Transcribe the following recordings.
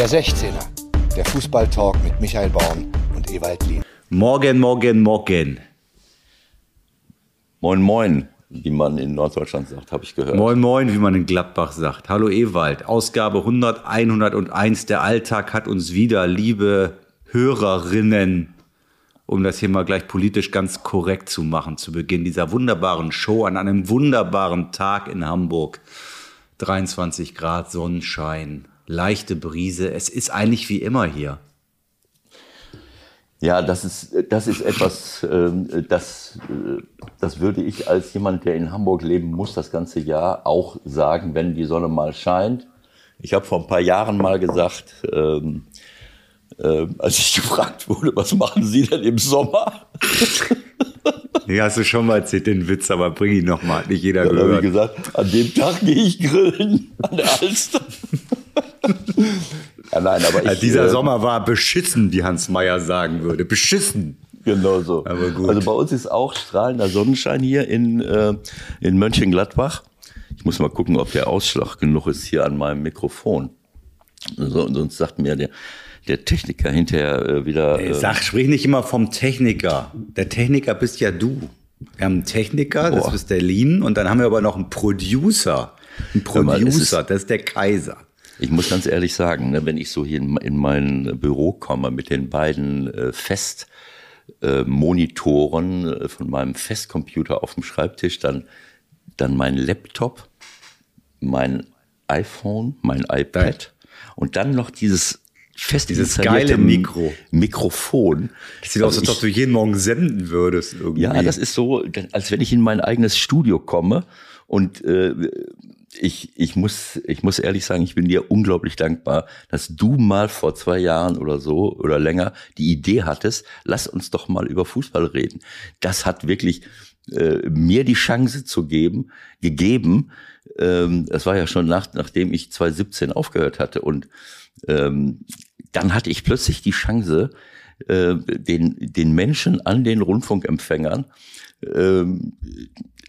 Der 16er, der Fußballtalk mit Michael Baum und Ewald Lien. Morgen, morgen, morgen. Moin, moin, wie man in Norddeutschland sagt, habe ich gehört. Moin, moin, wie man in Gladbach sagt. Hallo Ewald, Ausgabe 100, 101. Der Alltag hat uns wieder, liebe Hörerinnen, um das hier mal gleich politisch ganz korrekt zu machen, zu Beginn dieser wunderbaren Show an einem wunderbaren Tag in Hamburg. 23 Grad Sonnenschein, leichte Brise. Es ist eigentlich wie immer hier. Ja, das ist, das ist etwas, ähm, das, äh, das würde ich als jemand, der in Hamburg leben muss, das ganze Jahr auch sagen, wenn die Sonne mal scheint. Ich habe vor ein paar Jahren mal gesagt, ähm, äh, als ich gefragt wurde, was machen Sie denn im Sommer? Ja, hast du schon mal erzählt, den Witz, aber bring ihn nochmal, nicht jeder Dann gehört. ich gesagt, an dem Tag gehe ich grillen an der Alster. ja, nein, aber ich, Dieser äh, Sommer war beschissen, wie Hans Meyer sagen würde. Beschissen. Genau so. Aber gut. Also bei uns ist auch strahlender Sonnenschein hier in, äh, in Mönchengladbach. Ich muss mal gucken, ob der Ausschlag genug ist hier an meinem Mikrofon. So, sonst sagt mir der, der Techniker hinterher äh, wieder. Äh, Sag, sprich nicht immer vom Techniker. Der Techniker bist ja du. Wir haben einen Techniker, das ist der Lean, und dann haben wir aber noch einen Producer. Ein Producer, mal, das ist der Kaiser. Ich muss ganz ehrlich sagen, ne, wenn ich so hier in, in mein Büro komme mit den beiden äh, Festmonitoren äh, von meinem Festcomputer auf dem Schreibtisch, dann, dann mein Laptop, mein iPhone, mein iPad und dann noch dieses fest dieses geile Mikro. Mikrofon. Das sieht aus, als ob du jeden Morgen senden würdest. Irgendwie. Ja, das ist so, als wenn ich in mein eigenes Studio komme und äh, ich, ich, muss, ich muss ehrlich sagen, ich bin dir unglaublich dankbar, dass du mal vor zwei Jahren oder so oder länger die Idee hattest, lass uns doch mal über Fußball reden. Das hat wirklich äh, mir die Chance zu geben, gegeben. Ähm, das war ja schon nach, nachdem ich 2017 aufgehört hatte und ähm, dann hatte ich plötzlich die Chance, äh, den, den Menschen an den Rundfunkempfängern äh,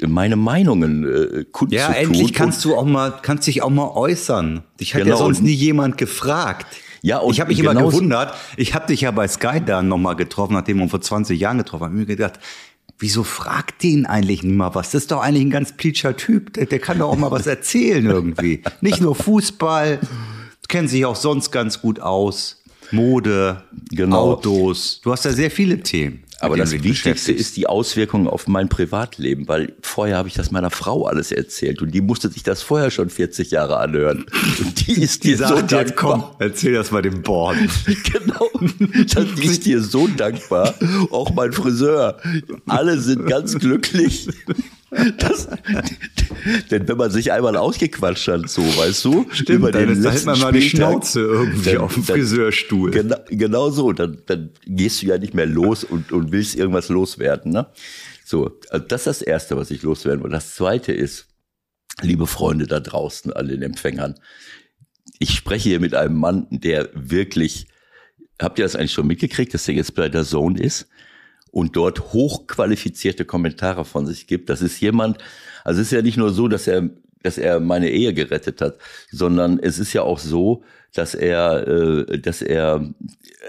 meine Meinungen äh, kundzutun. Ja, endlich kannst du auch mal, kannst dich auch mal äußern. Dich hat genau. ja sonst nie jemand gefragt. Ja, und ich habe mich immer gewundert. Ich habe dich ja bei Sky dann nochmal getroffen, nachdem wir uns vor 20 Jahren getroffen haben. Ich mir gedacht, wieso fragt den eigentlich nie mal was? Das ist doch eigentlich ein ganz pleatscher Typ. Der, der kann doch auch mal was erzählen irgendwie. Nicht nur Fußball kennen sich auch sonst ganz gut aus. Mode, genau. Autos. Du hast ja sehr viele Themen. Aber das Wichtigste ist die Auswirkung auf mein Privatleben, weil vorher habe ich das meiner Frau alles erzählt und die musste sich das vorher schon 40 Jahre anhören. Und die ist dir so dankbar. Jetzt komm, erzähl das mal dem Born. genau. Die ist dir so dankbar. Auch mein Friseur. Alle sind ganz glücklich. Das, denn wenn man sich einmal ausgequatscht hat, so, weißt du, Stimmt, über den dann hält man mal die Schnauze irgendwie dann, auf dem Friseurstuhl. Genau, genau so, dann, dann gehst du ja nicht mehr los und, und willst irgendwas loswerden. Ne? So, also das ist das Erste, was ich loswerden will. Das Zweite ist, liebe Freunde da draußen, an den Empfängern, ich spreche hier mit einem Mann, der wirklich, habt ihr das eigentlich schon mitgekriegt, dass der jetzt bei der Zone ist? Und dort hochqualifizierte Kommentare von sich gibt. Das ist jemand, also es ist ja nicht nur so, dass er, dass er meine Ehe gerettet hat, sondern es ist ja auch so, dass er, äh, dass er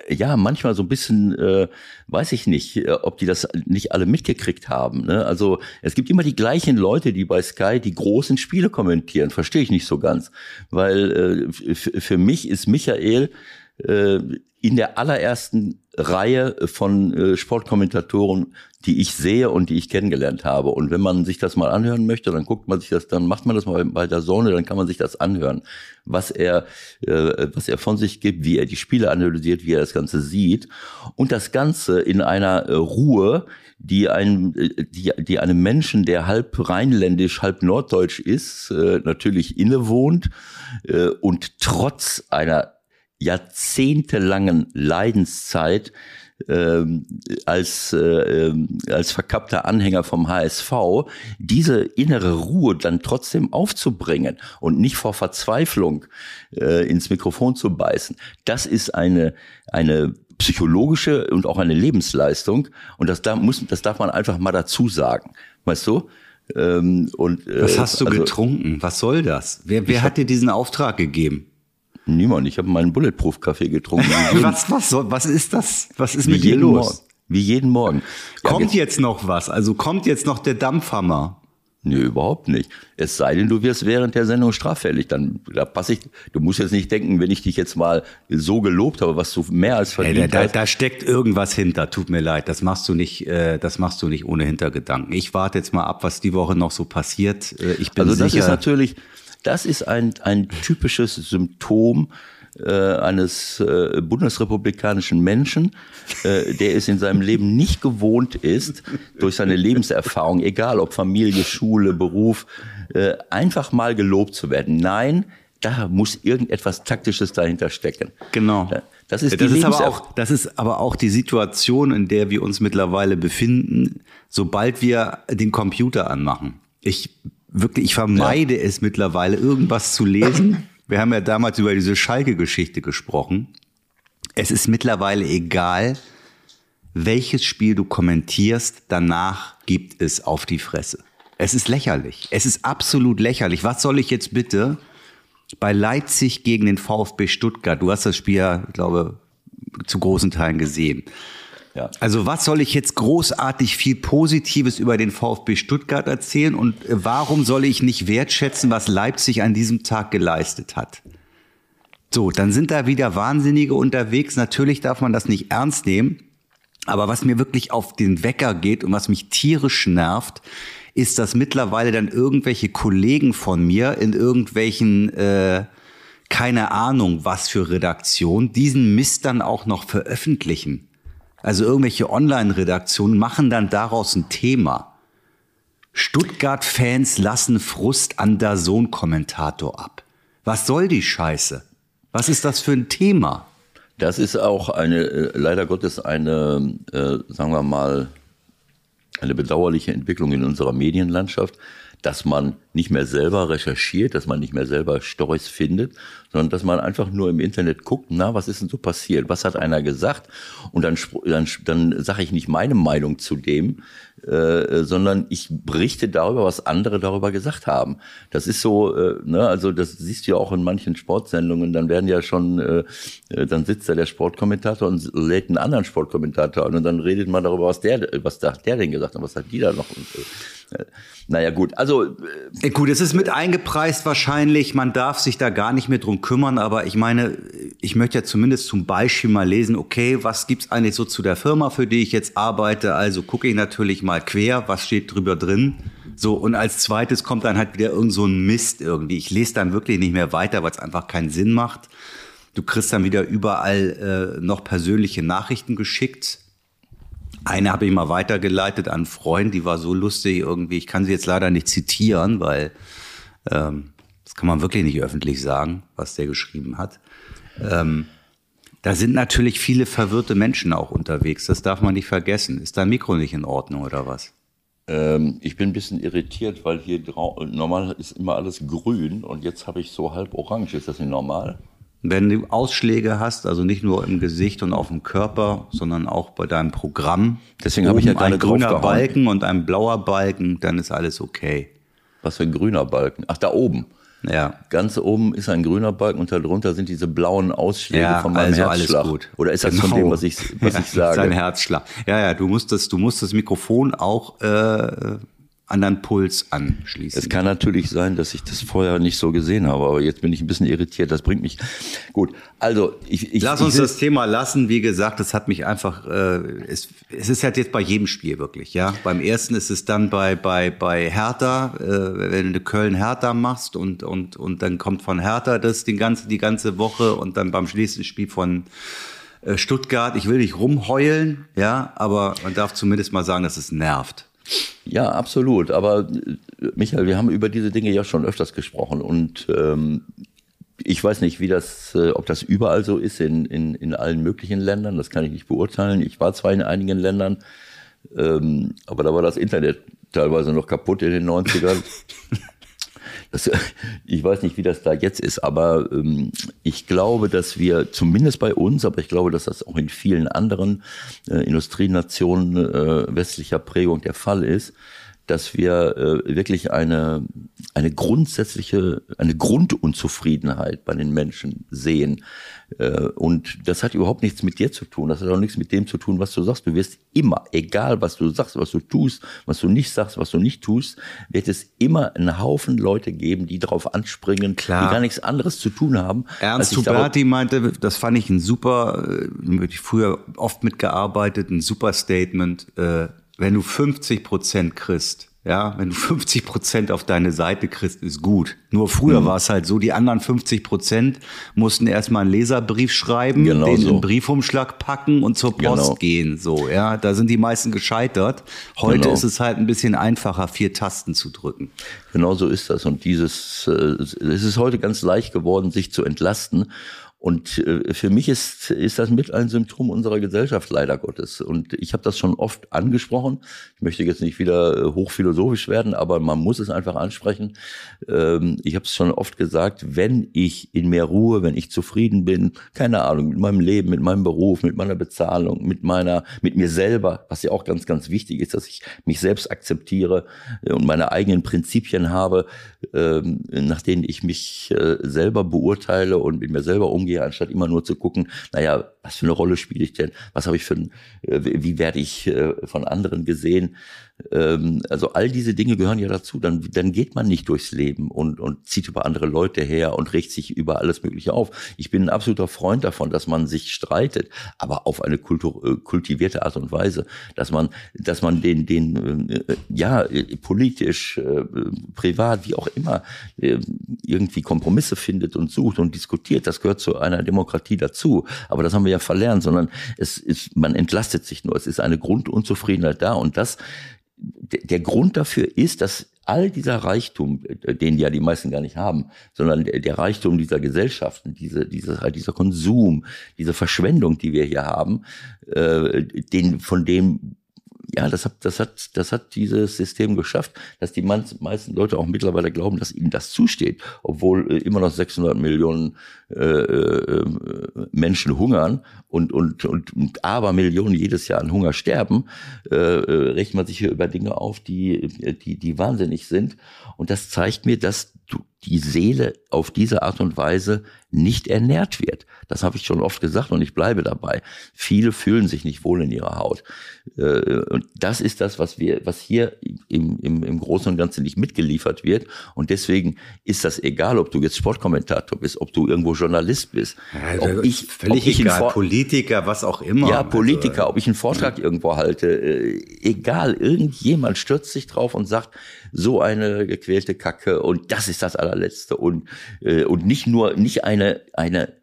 ja manchmal so ein bisschen, äh, weiß ich nicht, äh, ob die das nicht alle mitgekriegt haben. Ne? Also es gibt immer die gleichen Leute, die bei Sky die großen Spiele kommentieren. Verstehe ich nicht so ganz, weil äh, für mich ist Michael äh, in der allerersten Reihe von äh, Sportkommentatoren, die ich sehe und die ich kennengelernt habe. Und wenn man sich das mal anhören möchte, dann guckt man sich das, dann macht man das mal bei der Sonne, dann kann man sich das anhören, was er, äh, was er von sich gibt, wie er die Spiele analysiert, wie er das Ganze sieht. Und das Ganze in einer äh, Ruhe, die ein, äh, die, die einem Menschen, der halb rheinländisch, halb norddeutsch ist, natürlich innewohnt und trotz einer jahrzehntelangen Leidenszeit ähm, als, äh, ähm, als verkappter Anhänger vom HSV, diese innere Ruhe dann trotzdem aufzubringen und nicht vor Verzweiflung äh, ins Mikrofon zu beißen, das ist eine, eine psychologische und auch eine Lebensleistung. Und das, da muss, das darf man einfach mal dazu sagen. Weißt du? Ähm, und, äh, Was hast du also, getrunken? Was soll das? Wer, wer hat dir diesen Auftrag gegeben? Niemand. Ich habe meinen Bulletproof-Kaffee getrunken. was, was, was ist das? Was ist mit dir los? Morgen. Wie jeden Morgen. Ja, kommt jetzt, jetzt noch was? Also kommt jetzt noch der Dampfhammer? Nö, überhaupt nicht. Es sei denn, du wirst während der Sendung straffällig. Dann da passe ich. Du musst jetzt nicht denken, wenn ich dich jetzt mal so gelobt habe, was du mehr als verdient hey, da, da, da, steckt irgendwas hinter. Tut mir leid. Das machst du nicht. Äh, das machst du nicht ohne Hintergedanken. Ich warte jetzt mal ab, was die Woche noch so passiert. Äh, ich bin also das sicher, ist natürlich. Das ist ein ein typisches Symptom äh, eines äh, bundesrepublikanischen Menschen, äh, der es in seinem Leben nicht gewohnt ist, durch seine Lebenserfahrung, egal ob Familie, Schule, Beruf, äh, einfach mal gelobt zu werden. Nein, da muss irgendetwas Taktisches dahinter stecken. Genau. Das ist, die das, ist aber auch, das ist aber auch die Situation, in der wir uns mittlerweile befinden, sobald wir den Computer anmachen. Ich wirklich, ich vermeide ja. es mittlerweile, irgendwas zu lesen. Wir haben ja damals über diese Schalke-Geschichte gesprochen. Es ist mittlerweile egal, welches Spiel du kommentierst, danach gibt es auf die Fresse. Es ist lächerlich. Es ist absolut lächerlich. Was soll ich jetzt bitte bei Leipzig gegen den VfB Stuttgart? Du hast das Spiel ja, ich glaube, zu großen Teilen gesehen. Ja. Also was soll ich jetzt großartig viel Positives über den VfB Stuttgart erzählen und warum soll ich nicht wertschätzen, was Leipzig an diesem Tag geleistet hat? So, dann sind da wieder Wahnsinnige unterwegs. Natürlich darf man das nicht ernst nehmen. Aber was mir wirklich auf den Wecker geht und was mich tierisch nervt, ist, dass mittlerweile dann irgendwelche Kollegen von mir in irgendwelchen, äh, keine Ahnung, was für Redaktion, diesen Mist dann auch noch veröffentlichen. Also irgendwelche Online-Redaktionen machen dann daraus ein Thema. Stuttgart-Fans lassen Frust an der Sohn-Kommentator ab. Was soll die Scheiße? Was ist das für ein Thema? Das ist auch eine, äh, leider Gottes, eine, äh, sagen wir mal, eine bedauerliche Entwicklung in unserer Medienlandschaft, dass man nicht mehr selber recherchiert, dass man nicht mehr selber Storys findet, sondern dass man einfach nur im Internet guckt, na, was ist denn so passiert? Was hat einer gesagt? Und dann, dann, dann sage ich nicht meine Meinung zu dem, äh, sondern ich berichte darüber, was andere darüber gesagt haben. Das ist so, äh, ne, also das siehst du ja auch in manchen Sportsendungen, dann werden ja schon, äh, äh dann sitzt da der Sportkommentator und lädt einen anderen Sportkommentator an und dann redet man darüber, was der, was da, der denn gesagt hat, was hat die da noch. Und, äh, naja, gut, also. Äh, gut, es ist mit eingepreist wahrscheinlich. Man darf sich da gar nicht mehr drum kümmern. Aber ich meine, ich möchte ja zumindest zum Beispiel mal lesen, okay, was gibt's eigentlich so zu der Firma, für die ich jetzt arbeite? Also gucke ich natürlich mal quer, was steht drüber drin. So, und als zweites kommt dann halt wieder irgend so ein Mist irgendwie. Ich lese dann wirklich nicht mehr weiter, weil es einfach keinen Sinn macht. Du kriegst dann wieder überall äh, noch persönliche Nachrichten geschickt eine habe ich mal weitergeleitet an einen Freund, die war so lustig irgendwie. Ich kann sie jetzt leider nicht zitieren, weil ähm, das kann man wirklich nicht öffentlich sagen, was der geschrieben hat. Ähm, da sind natürlich viele verwirrte Menschen auch unterwegs. Das darf man nicht vergessen. Ist dein Mikro nicht in Ordnung oder was? Ähm, ich bin ein bisschen irritiert, weil hier normal ist immer alles grün und jetzt habe ich so halb orange. Ist das nicht normal? Wenn du Ausschläge hast, also nicht nur im Gesicht und auf dem Körper, sondern auch bei deinem Programm. Deswegen habe ich ja gerade ein grüner Balken und ein blauer Balken, dann ist alles okay. Was für ein grüner Balken? Ach, da oben. Ja. Ganz oben ist ein grüner Balken und darunter sind diese blauen Ausschläge ja, von meinem also Herzschlag. Alles gut. Oder ist das genau. von dem, was ich, was ja, ich sage? Sein Herzschlag. Ja, ja, du musst das, du musst das Mikrofon auch äh, anderen Puls anschließen. Es kann natürlich sein, dass ich das vorher nicht so gesehen habe, aber jetzt bin ich ein bisschen irritiert. Das bringt mich gut. Also ich, ich lass uns ich das Thema lassen. Wie gesagt, das hat mich einfach. Äh, es, es ist halt jetzt bei jedem Spiel wirklich. Ja, beim ersten ist es dann bei bei bei Hertha, äh, wenn du Köln Hertha machst und und und dann kommt von Hertha das die ganze die ganze Woche und dann beim nächsten Spiel von äh, Stuttgart. Ich will nicht rumheulen, ja, aber man darf zumindest mal sagen, dass es nervt. Ja, absolut. Aber äh, Michael, wir haben über diese Dinge ja schon öfters gesprochen und ähm, ich weiß nicht, wie das, äh, ob das überall so ist in, in, in allen möglichen Ländern. Das kann ich nicht beurteilen. Ich war zwar in einigen Ländern, ähm, aber da war das Internet teilweise noch kaputt in den 90ern. Das, ich weiß nicht, wie das da jetzt ist, aber ähm, ich glaube, dass wir zumindest bei uns, aber ich glaube, dass das auch in vielen anderen äh, Industrienationen äh, westlicher Prägung der Fall ist, dass wir äh, wirklich eine, eine grundsätzliche, eine Grundunzufriedenheit bei den Menschen sehen. Äh, und das hat überhaupt nichts mit dir zu tun. Das hat auch nichts mit dem zu tun, was du sagst. Du wirst immer, egal was du sagst, was du tust, was du nicht sagst, was du nicht tust, wird es immer einen Haufen Leute geben, die darauf anspringen, Klar. die gar nichts anderes zu tun haben. Ernst Huberti meinte, das fand ich ein super, äh, ich früher oft mitgearbeitet, ein super Statement. Äh, wenn du 50 Prozent kriegst, ja, wenn du 50 Prozent auf deine Seite kriegst, ist gut. Nur früher mhm. war es halt so, die anderen 50 Prozent mussten erstmal einen Leserbrief schreiben, genau den so. in einen Briefumschlag packen und zur Post genau. gehen. So, ja, da sind die meisten gescheitert. Heute genau. ist es halt ein bisschen einfacher, vier Tasten zu drücken. Genau so ist das. Und dieses, äh, es ist heute ganz leicht geworden, sich zu entlasten. Und äh, für mich ist, ist das mit ein Symptom unserer Gesellschaft, leider Gottes. Und ich habe das schon oft angesprochen. Ich möchte jetzt nicht wieder äh, hochphilosophisch werden, aber man muss es einfach ansprechen. Ähm, ich habe es schon oft gesagt, wenn ich in mehr Ruhe, wenn ich zufrieden bin, keine Ahnung, mit meinem Leben, mit meinem Beruf, mit meiner Bezahlung, mit meiner, mit mir selber, was ja auch ganz, ganz wichtig ist, dass ich mich selbst akzeptiere äh, und meine eigenen Prinzipien habe, ähm, nach denen ich mich selber beurteile und mit mir selber umgehe gehe, anstatt immer nur zu gucken, naja, was für eine Rolle spiele ich denn? Was habe ich für ein, äh, wie werde ich äh, von anderen gesehen? Ähm, also all diese Dinge gehören ja dazu. Dann, dann geht man nicht durchs Leben und, und zieht über andere Leute her und regt sich über alles Mögliche auf. Ich bin ein absoluter Freund davon, dass man sich streitet, aber auf eine Kultur, äh, kultivierte Art und Weise, dass man, dass man den, den, ja, politisch, privat, wie auch immer, irgendwie Kompromisse findet und sucht und diskutiert. Das gehört zu einer Demokratie dazu. Aber das haben wir ja verlernt, sondern es ist, man entlastet sich nur. Es ist eine Grundunzufriedenheit da und das der Grund dafür ist, dass all dieser Reichtum, äh, den ja die meisten gar nicht haben, sondern der, Reichtum dieser Gesellschaften, diese, diese, dieser Konsum, diese Verschwendung, die wir hier haben, äh, den, von dem ja, das hat, das hat, das hat dieses System geschafft, dass die meisten Leute auch mittlerweile glauben, dass ihnen das zusteht, obwohl äh, immer noch 600 Millionen äh, äh, Menschen hungern und, und, und, und aber Millionen jedes Jahr an Hunger sterben, äh, äh, rechnet man sich hier über Dinge auf, die, die, die wahnsinnig sind. Und das zeigt mir, dass die Seele auf diese Art und Weise nicht ernährt wird. Das habe ich schon oft gesagt und ich bleibe dabei. Viele fühlen sich nicht wohl in ihrer Haut. Äh, und das ist das, was wir, was hier im, im, im Großen und Ganzen nicht mitgeliefert wird. Und deswegen ist das egal, ob du jetzt Sportkommentator bist, ob du irgendwo Journalist bist, ja, ob ich, völlig ob ich egal, Politiker, was auch immer. Ja, Politiker, also, ob ich einen Vortrag ja. irgendwo halte, äh, egal, irgendjemand stürzt sich drauf und sagt, so eine gequälte Kacke und das ist das allerletzte und äh, und nicht nur nicht eine eine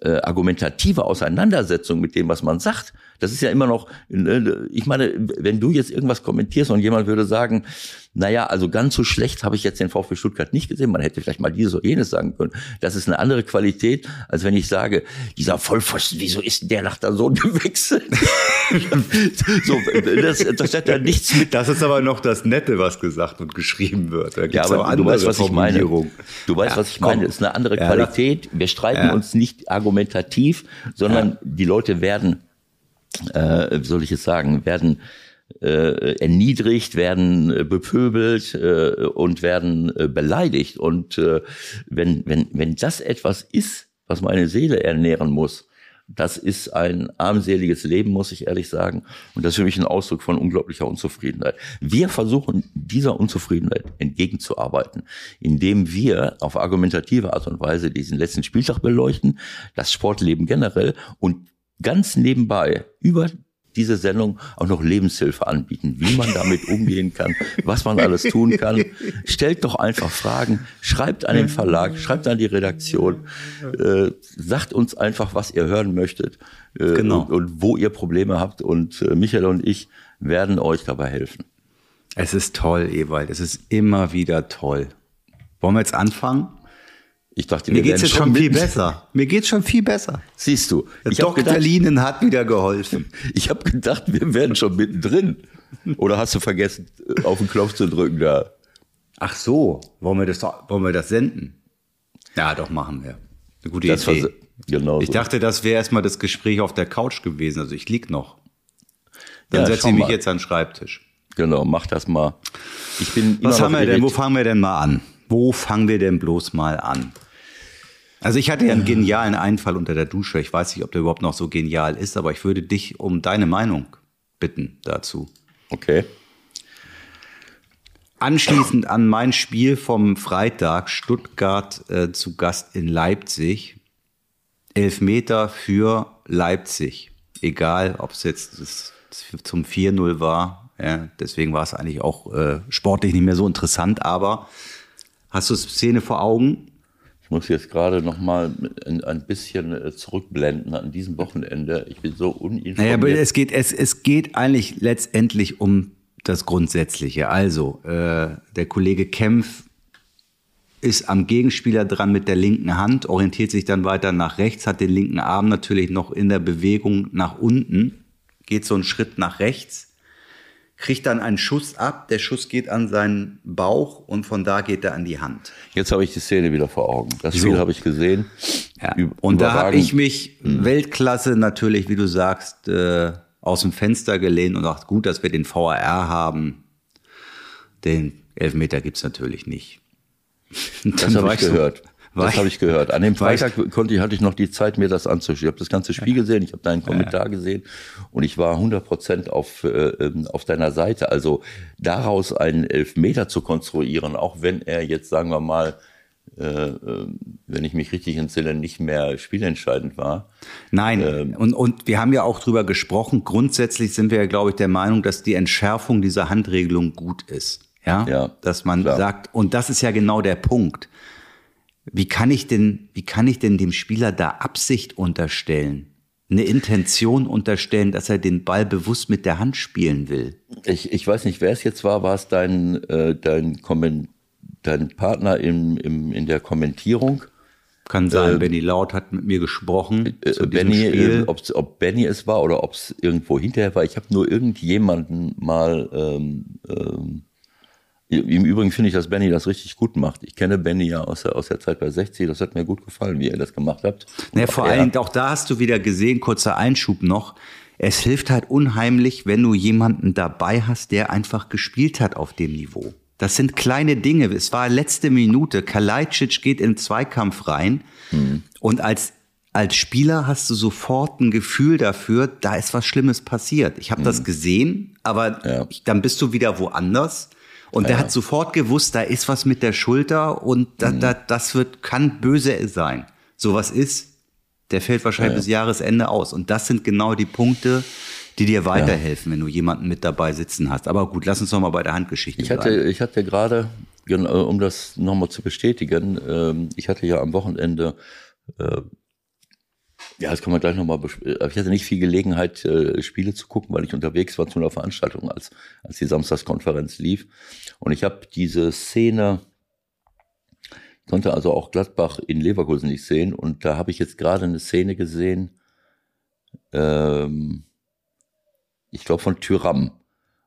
äh, argumentative Auseinandersetzung mit dem, was man sagt. Das ist ja immer noch, äh, ich meine, wenn du jetzt irgendwas kommentierst und jemand würde sagen, naja, also ganz so schlecht habe ich jetzt den VfB Stuttgart nicht gesehen. Man hätte vielleicht mal dieses oder jenes sagen können. Das ist eine andere Qualität, als wenn ich sage, dieser Vollpfosten, wieso ist denn der nach der Sohn gewechselt? so, das, das hat ja nichts mit. Das ist aber noch das Nette, was gesagt und geschrieben wird. Da ja, aber du weißt, was ich meine. Du weißt, ja, was ich meine. Es ist eine andere ja, Qualität. Wir streiten ja. uns nicht argumentativ, sondern die Leute werden, äh, soll ich es sagen, werden äh, erniedrigt, werden äh, bepöbelt äh, und werden äh, beleidigt. Und äh, wenn, wenn, wenn das etwas ist, was meine Seele ernähren muss, das ist ein armseliges Leben, muss ich ehrlich sagen. Und das ist für mich ein Ausdruck von unglaublicher Unzufriedenheit. Wir versuchen dieser Unzufriedenheit entgegenzuarbeiten, indem wir auf argumentative Art und Weise diesen letzten Spieltag beleuchten, das Sportleben generell und ganz nebenbei über diese Sendung auch noch Lebenshilfe anbieten, wie man damit umgehen kann, was man alles tun kann. Stellt doch einfach Fragen, schreibt an den Verlag, schreibt an die Redaktion, äh, sagt uns einfach, was ihr hören möchtet äh, genau. und, und, wo ihr Probleme habt. Und äh, Michael und ich werden euch dabei helfen. Es ist toll, Ewald. Es ist immer wieder toll. Wollen wir jetzt anfangen? Ich dachte, mir geht's jetzt schon viel besser. Mir geht's schon viel besser. Siehst du, ich Dr. Gedacht, Linen hat wieder geholfen. Ich habe gedacht, wir wären schon mittendrin. Oder hast du vergessen, auf den Knopf zu drücken da? Ach so, wollen wir das, wollen wir das senden? Ja, doch machen wir. Eine gute das Idee. Genau. Ich so. dachte, das wäre erstmal das Gespräch auf der Couch gewesen. Also ich lieg noch. Dann ja, setze ich mich mal. jetzt an den Schreibtisch. Genau, mach das mal. Ich bin Was haben wir denn? Wo fangen wir denn mal an? Wo fangen wir denn bloß mal an? Also ich hatte ja einen genialen Einfall unter der Dusche. Ich weiß nicht, ob der überhaupt noch so genial ist, aber ich würde dich um deine Meinung bitten dazu. Okay. Anschließend an mein Spiel vom Freitag, Stuttgart äh, zu Gast in Leipzig. Elfmeter für Leipzig. Egal, ob es jetzt das, zum 4-0 war. Ja, deswegen war es eigentlich auch äh, sportlich nicht mehr so interessant. Aber hast du Szene vor Augen? Ich muss jetzt gerade noch mal ein bisschen äh, zurückblenden an diesem Wochenende. Ich bin so uninformiert. Naja, aber es geht, es, es geht eigentlich letztendlich um das Grundsätzliche. Also, äh, der Kollege Kempf ist am Gegenspieler dran mit der linken Hand, orientiert sich dann weiter nach rechts, hat den linken Arm natürlich noch in der Bewegung nach unten, geht so einen Schritt nach rechts kriegt dann einen Schuss ab, der Schuss geht an seinen Bauch und von da geht er an die Hand. Jetzt habe ich die Szene wieder vor Augen. Das Spiel so. habe ich gesehen. Ja. Und da habe ich mich hm. Weltklasse natürlich, wie du sagst, äh, aus dem Fenster gelehnt und dachte, gut, dass wir den VAR haben. Den Elfmeter gibt's natürlich nicht. das habe ich gehört. Das habe ich gehört. An dem Freitag konnte ich, hatte ich noch die Zeit, mir das anzuschauen. Ich habe das ganze Spiel gesehen, ich habe deinen Kommentar gesehen und ich war 100 Prozent auf, äh, ähm, auf deiner Seite. Also daraus einen Elfmeter zu konstruieren, auch wenn er jetzt, sagen wir mal, äh, äh wenn ich mich richtig entsinne, nicht mehr spielentscheidend war. Nein, ähm, und, und wir haben ja auch drüber gesprochen. Grundsätzlich sind wir ja, glaube ich, der Meinung, dass die Entschärfung dieser Handregelung gut ist. Ja, ja dass man klar. sagt, und das ist ja genau der Punkt. Wie kann ich denn, wie kann ich denn dem Spieler da Absicht unterstellen? Eine Intention unterstellen, dass er den Ball bewusst mit der Hand spielen will? Ich, ich weiß nicht, wer es jetzt war. War es dein, äh, dein, Komment, dein Partner im, im, in der Kommentierung? Kann sein, äh, Benny Laut hat mit mir gesprochen. Äh, zu Benny, Spiel. Äh, ob Benny es war oder ob es irgendwo hinterher war. Ich habe nur irgendjemanden mal ähm, ähm, im Übrigen finde ich, dass Benny das richtig gut macht. Ich kenne Benny ja aus der, aus der Zeit bei 60. Das hat mir gut gefallen, wie ihr das gemacht habt. Ja, vor allen Dingen, auch da hast du wieder gesehen, kurzer Einschub noch. Es hilft halt unheimlich, wenn du jemanden dabei hast, der einfach gespielt hat auf dem Niveau. Das sind kleine Dinge. Es war letzte Minute. Kalajdzic geht in den Zweikampf rein. Mhm. Und als, als Spieler hast du sofort ein Gefühl dafür, da ist was Schlimmes passiert. Ich habe mhm. das gesehen, aber ja. dann bist du wieder woanders. Und ja. der hat sofort gewusst, da ist was mit der Schulter und da, mhm. da, das wird, kann böse sein. So was ist, der fällt wahrscheinlich ja. bis Jahresende aus. Und das sind genau die Punkte, die dir weiterhelfen, ja. wenn du jemanden mit dabei sitzen hast. Aber gut, lass uns noch mal bei der Handgeschichte ich hatte, Ich hatte gerade, um das nochmal zu bestätigen, ähm, ich hatte ja am Wochenende äh, ja, das kann man gleich nochmal. Äh, ich hatte nicht viel Gelegenheit, äh, Spiele zu gucken, weil ich unterwegs war zu einer Veranstaltung, als, als die Samstagskonferenz lief. Und ich habe diese Szene, konnte also auch Gladbach in Leverkusen nicht sehen. Und da habe ich jetzt gerade eine Szene gesehen, ähm, ich glaube von Tyram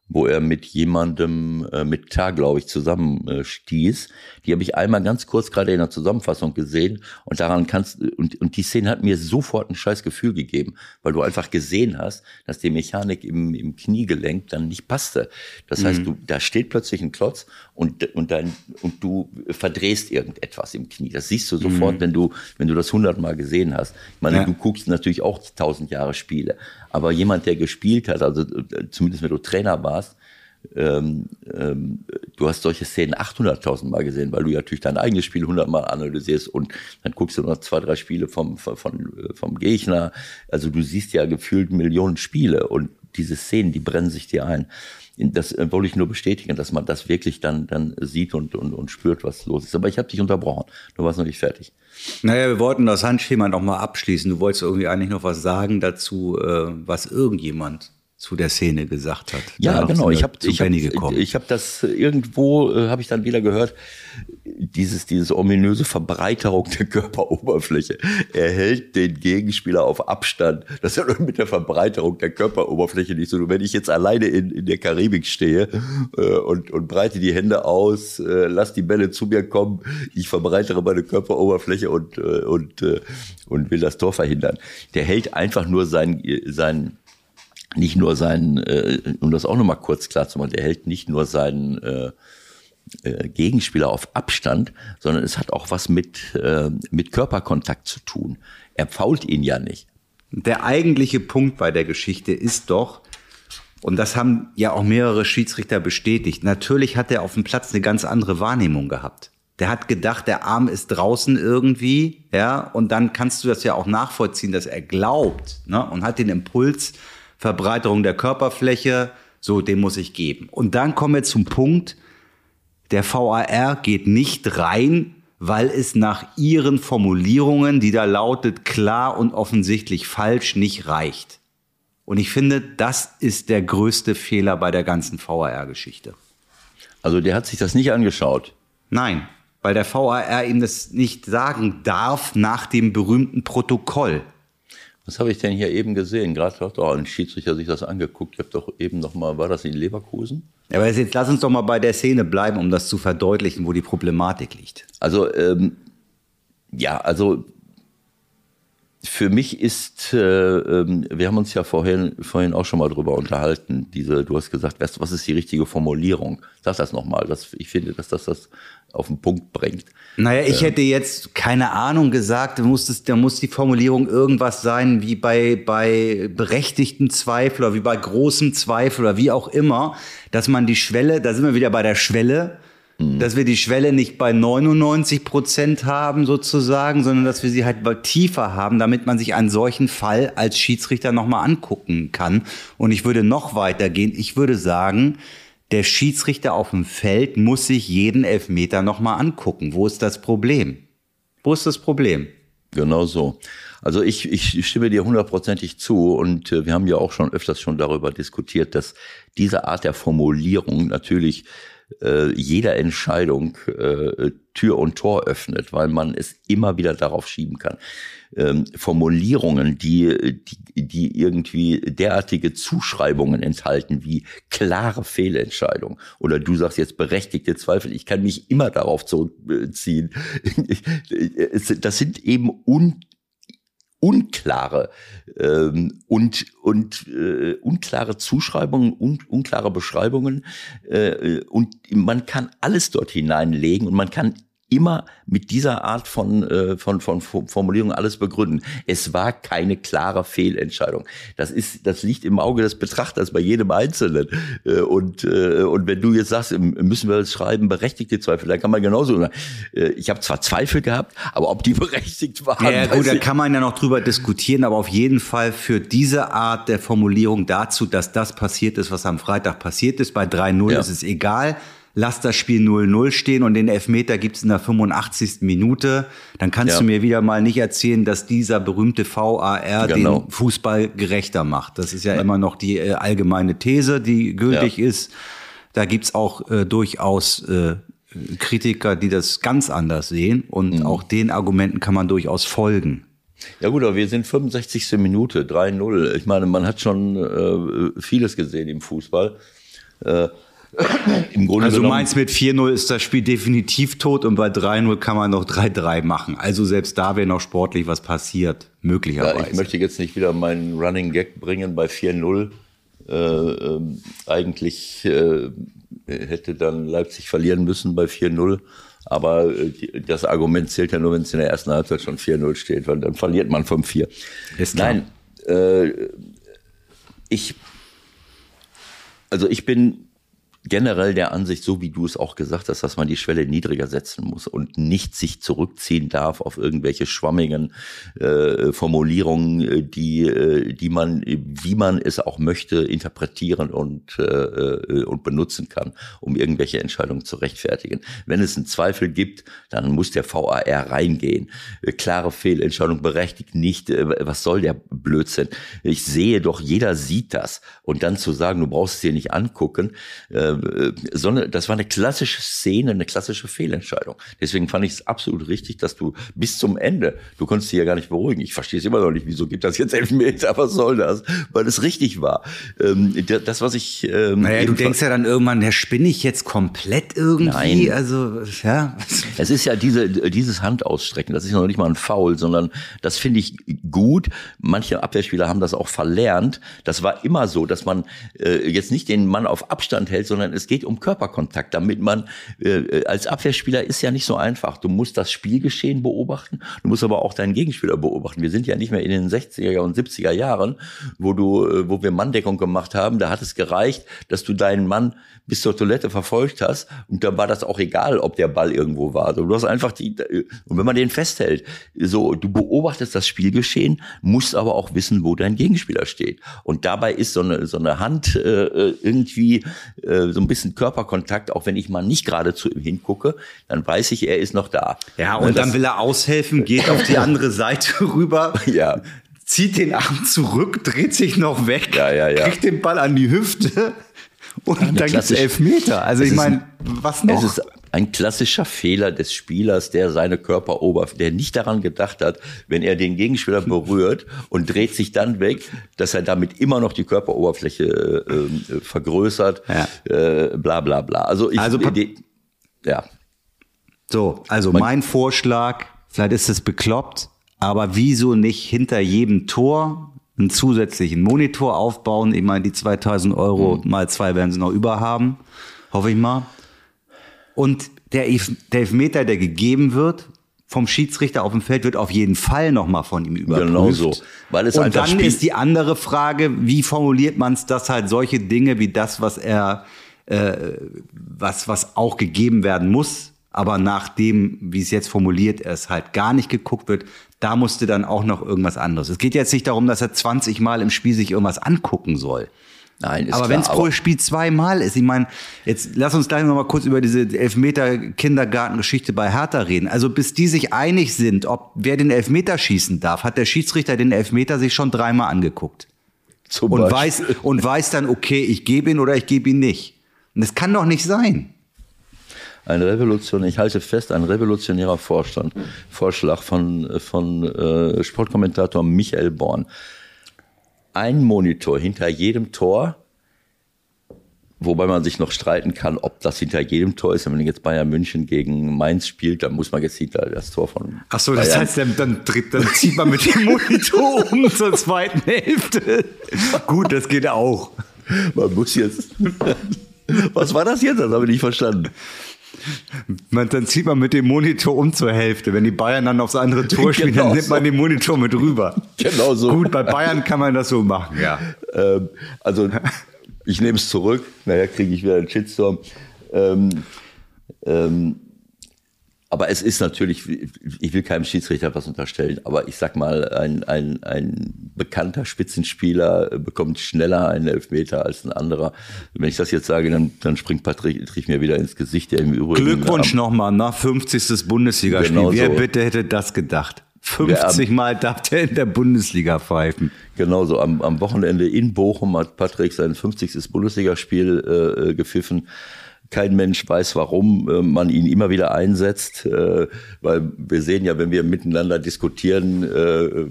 wo er mit jemandem, äh, mit Tar, glaube ich, zusammen äh. Die habe ich einmal ganz kurz gerade in der Zusammenfassung gesehen und daran kannst und, und die Szene hat mir sofort ein scheiß Gefühl gegeben, weil du einfach gesehen hast, dass die Mechanik im, im Kniegelenk dann nicht passte. Das mhm. heißt, du, da steht plötzlich ein Klotz und, und, dein, und du verdrehst irgendetwas im Knie. Das siehst du sofort, mhm. wenn du, wenn du das hundertmal gesehen hast. Ich meine, ja. du guckst natürlich auch tausend Jahre Spiele, aber jemand, der gespielt hat, also äh, zumindest wenn du Trainer warst, ähm, ähm, du hast solche Szenen 800.000 Mal gesehen, weil du ja natürlich dein eigenes Spiel 100 Mal analysierst und dann guckst du noch zwei, drei Spiele vom, vom, vom Gegner. Also du siehst ja gefühlt Millionen Spiele und diese Szenen, die brennen sich dir ein. Das äh, wollte ich nur bestätigen, dass man das wirklich dann, dann sieht und, und, und spürt, was los ist. Aber ich habe dich unterbrochen. Du warst noch nicht fertig. Naja, wir wollten das Handschema noch mal abschließen. Du wolltest irgendwie eigentlich noch was sagen dazu, äh, was irgendjemand zu der Szene gesagt hat. Ja, genau. Ich habe ich hab, ich hab das irgendwo äh, habe ich dann wieder gehört dieses diese ominöse Verbreiterung der Körperoberfläche. Er hält den Gegenspieler auf Abstand. Das ist ja mit der Verbreiterung der Körperoberfläche nicht so. Wenn ich jetzt alleine in, in der Karibik stehe äh, und, und breite die Hände aus, äh, lass die Bälle zu mir kommen, ich verbreitere meine Körperoberfläche und äh, und äh, und will das Tor verhindern. Der hält einfach nur sein sein nicht nur seinen, äh, um das auch nochmal kurz klar zu machen, der hält nicht nur seinen äh, äh, Gegenspieler auf Abstand, sondern es hat auch was mit, äh, mit Körperkontakt zu tun. Er fault ihn ja nicht. Der eigentliche Punkt bei der Geschichte ist doch, und das haben ja auch mehrere Schiedsrichter bestätigt, natürlich hat er auf dem Platz eine ganz andere Wahrnehmung gehabt. Der hat gedacht, der Arm ist draußen irgendwie, ja, und dann kannst du das ja auch nachvollziehen, dass er glaubt, ne, und hat den Impuls, Verbreiterung der Körperfläche, so, den muss ich geben. Und dann kommen wir zum Punkt, der VAR geht nicht rein, weil es nach ihren Formulierungen, die da lautet, klar und offensichtlich falsch, nicht reicht. Und ich finde, das ist der größte Fehler bei der ganzen VAR-Geschichte. Also der hat sich das nicht angeschaut. Nein, weil der VAR ihm das nicht sagen darf nach dem berühmten Protokoll. Was habe ich denn hier eben gesehen? Gerade hat doch ein Schiedsrichter sich das angeguckt. Ich habe doch eben noch mal, war das in Leverkusen? Ja, aber jetzt lass uns doch mal bei der Szene bleiben, um das zu verdeutlichen, wo die Problematik liegt. Also ähm, ja, also für mich ist, äh, ähm, wir haben uns ja vorhin, vorhin auch schon mal drüber unterhalten, diese, du hast gesagt, weißt, was ist die richtige Formulierung? Sag das nochmal, ich finde, dass das das auf den Punkt bringt. Naja, ich äh, hätte jetzt keine Ahnung gesagt, da muss, das, da muss die Formulierung irgendwas sein, wie bei, bei berechtigten Zweifel oder wie bei großem Zweifel oder wie auch immer, dass man die Schwelle, da sind wir wieder bei der Schwelle, Mhm. Dass wir die Schwelle nicht bei 99 Prozent haben sozusagen, sondern dass wir sie halt tiefer haben, damit man sich einen solchen Fall als Schiedsrichter nochmal angucken kann. Und ich würde noch weiter gehen. Ich würde sagen, der Schiedsrichter auf dem Feld muss sich jeden Elfmeter nochmal angucken. Wo ist das Problem? Wo ist das Problem? Genau so. Also ich, ich stimme dir hundertprozentig zu und äh, wir haben ja auch schon öfters schon darüber diskutiert, dass diese Art der Formulierung natürlich äh, jeder Entscheidung äh, Tür und Tor öffnet, weil man es immer wieder darauf schieben kann. Ähm, Formulierungen, die, die, die irgendwie derartige Zuschreibungen enthalten wie klare Fehlentscheidung oder du sagst jetzt berechtigte Zweifel. Ich kann mich immer darauf zurückziehen. Das sind eben un unklare ähm, und und äh, unklare Zuschreibungen und unklare Beschreibungen äh, und man kann alles dort hineinlegen und man kann immer mit dieser Art von, äh, von, von Formulierung alles begründen. Es war keine klare Fehlentscheidung. Das ist, das liegt im Auge des Betrachters bei jedem Einzelnen. Äh, und, äh, und wenn du jetzt sagst, müssen wir schreiben, berechtigte Zweifel, dann kann man genauso sagen, äh, ich habe zwar Zweifel gehabt, aber ob die berechtigt waren. Ja, gut, da kann man ja noch drüber diskutieren, aber auf jeden Fall führt diese Art der Formulierung dazu, dass das passiert ist, was am Freitag passiert ist. Bei 3-0 ja. ist es egal lass das Spiel 0-0 stehen und den Elfmeter gibt's in der 85. Minute, dann kannst ja. du mir wieder mal nicht erzählen, dass dieser berühmte VAR genau. den Fußball gerechter macht. Das ist ja, ja. immer noch die äh, allgemeine These, die gültig ja. ist. Da gibt's auch äh, durchaus äh, Kritiker, die das ganz anders sehen und mhm. auch den Argumenten kann man durchaus folgen. Ja gut, aber wir sind 65. Minute, 3-0. Ich meine, man hat schon äh, vieles gesehen im Fußball. Äh, Im Grunde also du meinst, mit 4-0 ist das Spiel definitiv tot und bei 3-0 kann man noch 3-3 machen. Also selbst da wäre noch sportlich was passiert, möglicherweise. Ja, ich möchte jetzt nicht wieder meinen Running Gag bringen bei 4-0. Äh, äh, eigentlich äh, hätte dann Leipzig verlieren müssen bei 4-0. Aber äh, das Argument zählt ja nur, wenn es in der ersten Halbzeit schon 4-0 steht, weil dann verliert man vom 4. Ist Nein, äh, ich, also ich bin generell der Ansicht, so wie du es auch gesagt hast, dass man die Schwelle niedriger setzen muss und nicht sich zurückziehen darf auf irgendwelche schwammigen äh, Formulierungen, äh, die, äh, die man, wie man es auch möchte, interpretieren und, äh, äh, und benutzen kann, um irgendwelche Entscheidungen zu rechtfertigen. Wenn es einen Zweifel gibt, dann muss der VAR reingehen. Äh, klare Fehlentscheidung berechtigt nicht. Was soll der Blödsinn? Ich sehe doch, jeder sieht das. Und dann zu sagen, du brauchst es dir nicht angucken, äh, äh, sondern das war eine klassische Szene, eine klassische Fehlentscheidung. Deswegen fand ich es absolut richtig, dass du bis zum Ende, du konntest dich ja gar nicht beruhigen. Ich verstehe es immer noch nicht, wieso gibt das jetzt elf Meter, was soll das? Weil es richtig war. Ähm, das, was ich... Ähm, naja, du denkst ja dann irgendwann, der spinne ich jetzt komplett irgendwie? Nein. Also, ja. Es ist ja diese, dieses Handausstrecken, das ist noch nicht mal ein Foul, sondern das finde ich gut. Manche manche Abwehrspieler haben das auch verlernt. Das war immer so, dass man äh, jetzt nicht den Mann auf Abstand hält, sondern es geht um Körperkontakt, damit man äh, als Abwehrspieler ist ja nicht so einfach. Du musst das Spielgeschehen beobachten, du musst aber auch deinen Gegenspieler beobachten. Wir sind ja nicht mehr in den 60er und 70er Jahren, wo du, äh, wo wir Manndeckung gemacht haben. Da hat es gereicht, dass du deinen Mann bis zur Toilette verfolgt hast und da war das auch egal, ob der Ball irgendwo war. Du hast einfach die, und wenn man den festhält, so, du beobachtest das Spielgeschehen, musst aber auch wissen, wo dein Gegenspieler steht. Und dabei ist so eine, so eine Hand äh, irgendwie äh, so ein bisschen Körperkontakt, auch wenn ich mal nicht gerade zu ihm hingucke, dann weiß ich, er ist noch da. Ja, und das, dann will er aushelfen, geht auf die andere Seite rüber. Ja. Zieht den Arm zurück, dreht sich noch weg, ja, ja, ja. kriegt den Ball an die Hüfte und ja, dann gibt es Elfmeter. Also ich meine, was noch? Es ist ein klassischer Fehler des Spielers, der seine Körperoberfläche, der nicht daran gedacht hat, wenn er den Gegenspieler berührt und dreht sich dann weg, dass er damit immer noch die Körperoberfläche äh, vergrößert, ja. äh, bla bla bla. Also ich, also, die, ja. So, also Man, mein Vorschlag, vielleicht ist es bekloppt, aber wieso nicht hinter jedem Tor einen zusätzlichen Monitor aufbauen. Ich meine, die 2000 Euro mhm. mal zwei werden sie noch über haben. Hoffe ich mal. Und der, der Elfmeter, der gegeben wird, vom Schiedsrichter auf dem Feld wird auf jeden Fall nochmal von ihm überprüft. Genau so. Weil es und dann Spiel ist die andere Frage, wie formuliert man es, dass halt solche Dinge wie das, was er, äh, was, was auch gegeben werden muss, aber nachdem, wie es jetzt formuliert ist, halt gar nicht geguckt wird, da musste dann auch noch irgendwas anderes. Es geht jetzt nicht darum, dass er 20 Mal im Spiel sich irgendwas angucken soll. Nein, ist aber wenn es pro Spiel zweimal ist, ich meine, jetzt lass uns gleich noch mal kurz über diese Elfmeter Kindergartengeschichte bei Hertha reden. Also bis die sich einig sind, ob wer den Elfmeter schießen darf, hat der Schiedsrichter den Elfmeter sich schon dreimal angeguckt. Zum und weiß und weiß dann, okay, ich gebe ihn oder ich gebe ihn nicht. Und das kann doch nicht sein ein Revolution, ich halte fest, ein revolutionärer Vorstand, Vorschlag von, von äh, Sportkommentator Michael Born. Ein Monitor hinter jedem Tor, wobei man sich noch streiten kann, ob das hinter jedem Tor ist. Wenn man jetzt Bayern München gegen Mainz spielt, dann muss man jetzt hinter das Tor von. Ach so, das heißt, dann, dann, dann zieht man mit dem Monitor um zur zweiten Hälfte. Gut, das geht auch. Man muss jetzt. Was war das jetzt? Das habe ich nicht verstanden. Man, dann zieht man mit dem Monitor um zur Hälfte. Wenn die Bayern dann aufs andere Tor spielen, genau dann nimmt man den Monitor mit rüber. Genau so. Gut, bei Bayern kann man das so machen, ja. Ähm, also, ich nehme es zurück. Naja, kriege ich wieder einen Shitstorm. Ähm, ähm, aber es ist natürlich, ich will keinem Schiedsrichter was unterstellen, aber ich sag mal, ein, ein, ein bekannter Spitzenspieler bekommt schneller einen Elfmeter als ein anderer. Wenn ich das jetzt sage, dann, dann springt Patrick mir wieder ins Gesicht. Der im Übrigen Glückwunsch nochmal nach 50. Bundesligaspiel. Genau Wer so. bitte hätte das gedacht? 50 Mal darf der in der Bundesliga pfeifen. Genauso. Am, am Wochenende in Bochum hat Patrick sein 50. Bundesligaspiel äh, gepfiffen. Kein Mensch weiß, warum äh, man ihn immer wieder einsetzt, äh, weil wir sehen ja, wenn wir miteinander diskutieren. Äh,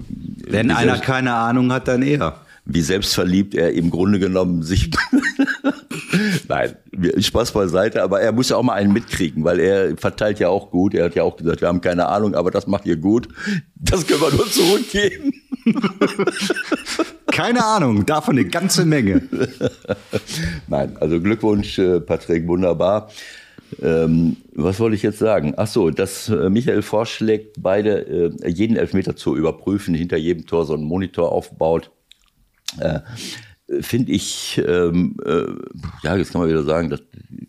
wenn einer keine Ahnung hat, dann er. Wie selbstverliebt er im Grunde genommen sich. Nein, Spaß beiseite, aber er muss ja auch mal einen mitkriegen, weil er verteilt ja auch gut. Er hat ja auch gesagt, wir haben keine Ahnung, aber das macht ihr gut. Das können wir nur zurückgeben. Keine Ahnung, davon eine ganze Menge. Nein, also Glückwunsch, äh, Patrick, wunderbar. Ähm, was wollte ich jetzt sagen? Ach so, dass äh, Michael vorschlägt, beide äh, jeden Elfmeter zu überprüfen, hinter jedem Tor so einen Monitor aufbaut. Äh, Finde ich, ähm, äh, ja, jetzt kann man wieder sagen, das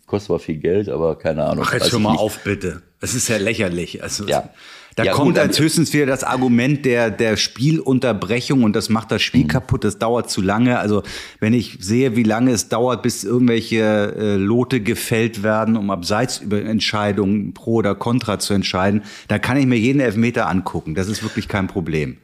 kostet zwar viel Geld, aber keine Ahnung. Ach, jetzt hör mal auf, bitte. Es ist ja lächerlich. Also, ja. Da ja, kommt als höchstens wieder das Argument der, der Spielunterbrechung und das macht das Spiel mhm. kaputt, das dauert zu lange. Also wenn ich sehe, wie lange es dauert, bis irgendwelche äh, Lote gefällt werden, um abseits über Entscheidungen pro oder contra zu entscheiden, da kann ich mir jeden Elfmeter angucken. Das ist wirklich kein Problem.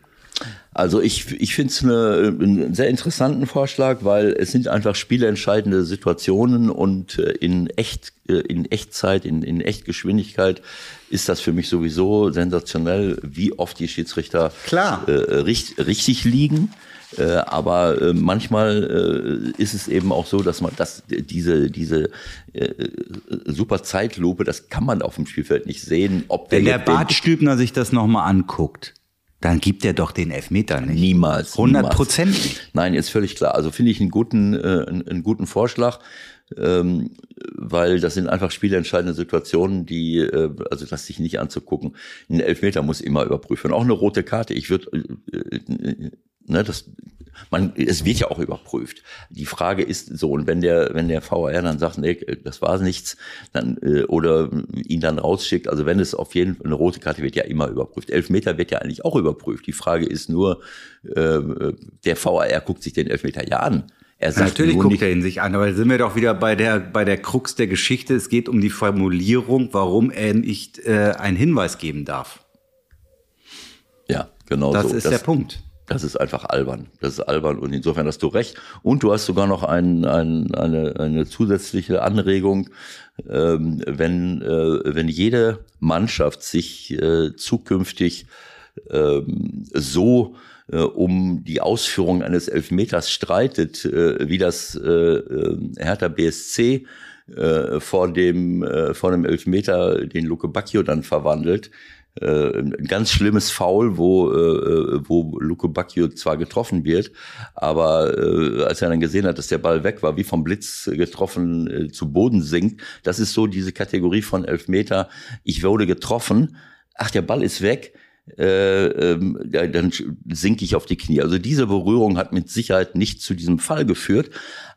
Also ich, ich finde es eine, einen sehr interessanten Vorschlag, weil es sind einfach spielentscheidende Situationen und äh, in echt äh, in Echtzeit, in, in Echtgeschwindigkeit ist das für mich sowieso sensationell, wie oft die Schiedsrichter Klar. Äh, richtig, richtig liegen. Äh, aber äh, manchmal äh, ist es eben auch so, dass man das, diese, diese äh, super Zeitlupe, das kann man auf dem Spielfeld nicht sehen. Ob der Wenn der Bartstübner sich das nochmal anguckt, dann gibt er doch den Elfmeter nicht. Niemals. 100 Prozent nicht. Nein, ist völlig klar. Also finde ich einen guten, äh, einen, guten Vorschlag, ähm, weil das sind einfach spielentscheidende Situationen, die, äh, also das sich nicht anzugucken. Ein Elfmeter muss immer überprüfen. Auch eine rote Karte. Ich würde, äh, äh, ne, das man, es wird ja auch überprüft. Die Frage ist so, und wenn der, wenn der VR dann sagt, nee, das war nichts, dann, äh, oder ihn dann rausschickt, also wenn es auf jeden Fall, eine rote Karte wird ja immer überprüft. Elfmeter wird ja eigentlich auch überprüft. Die Frage ist nur, äh, der VR guckt sich den Elfmeter ja an. Er sagt Natürlich guckt nicht, er ihn sich an, aber sind wir doch wieder bei der, bei der Krux der Geschichte. Es geht um die Formulierung, warum er nicht äh, einen Hinweis geben darf. Ja, genau das so. ist das, der Punkt. Das ist einfach albern. Das ist albern und insofern hast du recht. Und du hast sogar noch ein, ein, eine, eine zusätzliche Anregung, ähm, wenn, äh, wenn jede Mannschaft sich äh, zukünftig ähm, so äh, um die Ausführung eines Elfmeters streitet, äh, wie das äh, äh Hertha BSC vor dem vor dem Elfmeter den Luke Bacchio dann verwandelt, äh, ein ganz schlimmes Foul, wo, äh, wo Luke Bacchio zwar getroffen wird, aber äh, als er dann gesehen hat, dass der Ball weg war, wie vom Blitz getroffen äh, zu Boden sinkt, das ist so diese Kategorie von Elfmeter, ich wurde getroffen, ach, der Ball ist weg, äh, ähm, dann sinke ich auf die Knie. Also diese Berührung hat mit Sicherheit nicht zu diesem Fall geführt.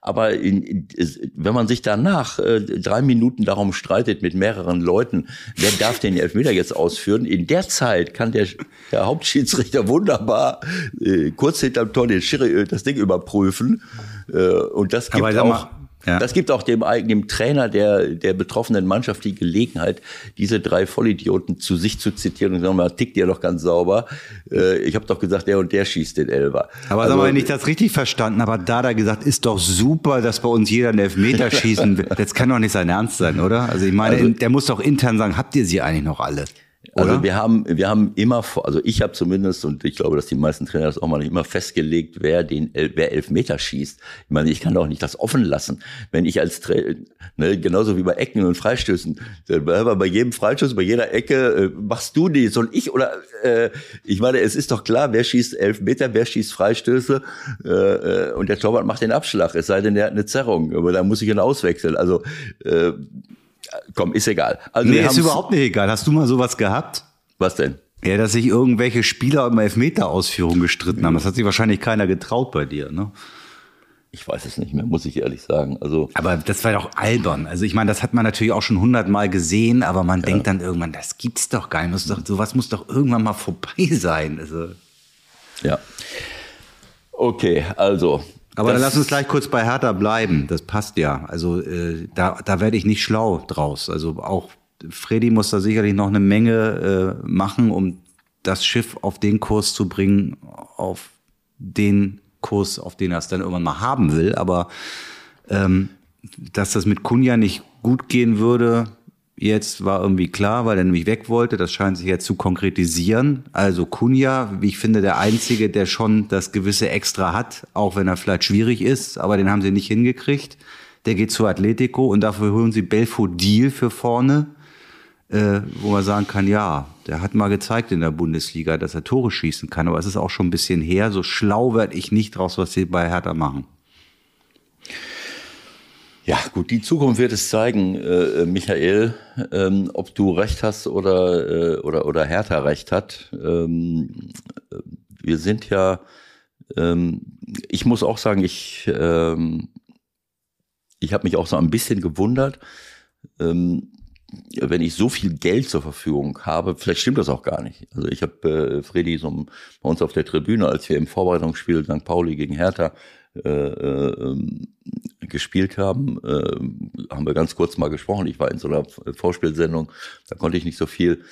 Aber in, in, wenn man sich danach äh, drei Minuten darum streitet mit mehreren Leuten, wer darf den Elfmeter jetzt ausführen, in der Zeit kann der, der Hauptschiedsrichter wunderbar äh, kurz hinterm Tor den Schiri, äh, das Ding überprüfen. Äh, und das gibt auch ja. Das gibt auch dem, dem Trainer der, der betroffenen Mannschaft die Gelegenheit, diese drei Vollidioten zu sich zu zitieren und sagen mal, tickt ihr doch ganz sauber. Äh, ich habe doch gesagt, der und der schießt den Elber. Aber also, sag mal, wenn ich das richtig verstanden habe, hat Dada gesagt, ist doch super, dass bei uns jeder einen Elfmeter schießen will. Das kann doch nicht sein Ernst sein, oder? Also ich meine, also, der muss doch intern sagen, habt ihr sie eigentlich noch alle? Also wir haben, wir haben immer, also ich habe zumindest und ich glaube, dass die meisten Trainer das auch mal nicht immer festgelegt, wer den, wer Elfmeter schießt. Ich meine, ich kann doch nicht das offen lassen. Wenn ich als Trainer, ne, genauso wie bei Ecken und Freistößen, bei jedem Freistoß, bei jeder Ecke, äh, machst du die, soll ich oder, äh, ich meine, es ist doch klar, wer schießt Elfmeter, wer schießt Freistöße äh, äh, und der Torwart macht den Abschlag, es sei denn, er hat eine Zerrung, aber da muss ich ihn auswechseln. Also äh, komm, ist egal. Also nee, ist überhaupt nicht egal. Hast du mal sowas gehabt? Was denn? Ja, dass sich irgendwelche Spieler um Elfmeter-Ausführung gestritten haben. Das hat sich wahrscheinlich keiner getraut bei dir, ne? Ich weiß es nicht mehr, muss ich ehrlich sagen. Also aber das war doch albern. Also ich meine, das hat man natürlich auch schon hundertmal gesehen, aber man ja. denkt dann irgendwann, das gibt's doch gar nicht. Doch, sowas muss doch irgendwann mal vorbei sein. Also ja. Okay, also aber dann lass uns gleich kurz bei Hertha bleiben. Das passt ja. Also äh, da, da werde ich nicht schlau draus. Also auch Freddy muss da sicherlich noch eine Menge äh, machen, um das Schiff auf den Kurs zu bringen, auf den Kurs, auf den er es dann irgendwann mal haben will. Aber ähm, dass das mit Kunja nicht gut gehen würde, jetzt war irgendwie klar, weil er nämlich weg wollte. Das scheint sich jetzt zu konkretisieren. Also Kunja, wie ich finde, der Einzige, der schon das gewisse Extra hat, auch wenn er vielleicht schwierig ist, aber den haben sie nicht hingekriegt. Der geht zu Atletico und dafür holen sie Belfodil für vorne, äh, wo man sagen kann, ja, der hat mal gezeigt in der Bundesliga, dass er Tore schießen kann, aber es ist auch schon ein bisschen her. So schlau werde ich nicht draus, was sie bei Hertha machen. Ja, gut, die Zukunft wird es zeigen, äh, Michael, ähm, ob du recht hast oder, äh, oder, oder Hertha recht hat. Ähm, wir sind ja, ähm, ich muss auch sagen, ich, ähm, ich habe mich auch so ein bisschen gewundert, ähm, wenn ich so viel Geld zur Verfügung habe, vielleicht stimmt das auch gar nicht. Also ich habe äh, Freddy so bei uns auf der Tribüne, als wir im Vorbereitungsspiel St. Pauli gegen Hertha äh, äh, gespielt haben, äh, haben wir ganz kurz mal gesprochen. Ich war in so einer Vorspielsendung, da konnte ich nicht so viel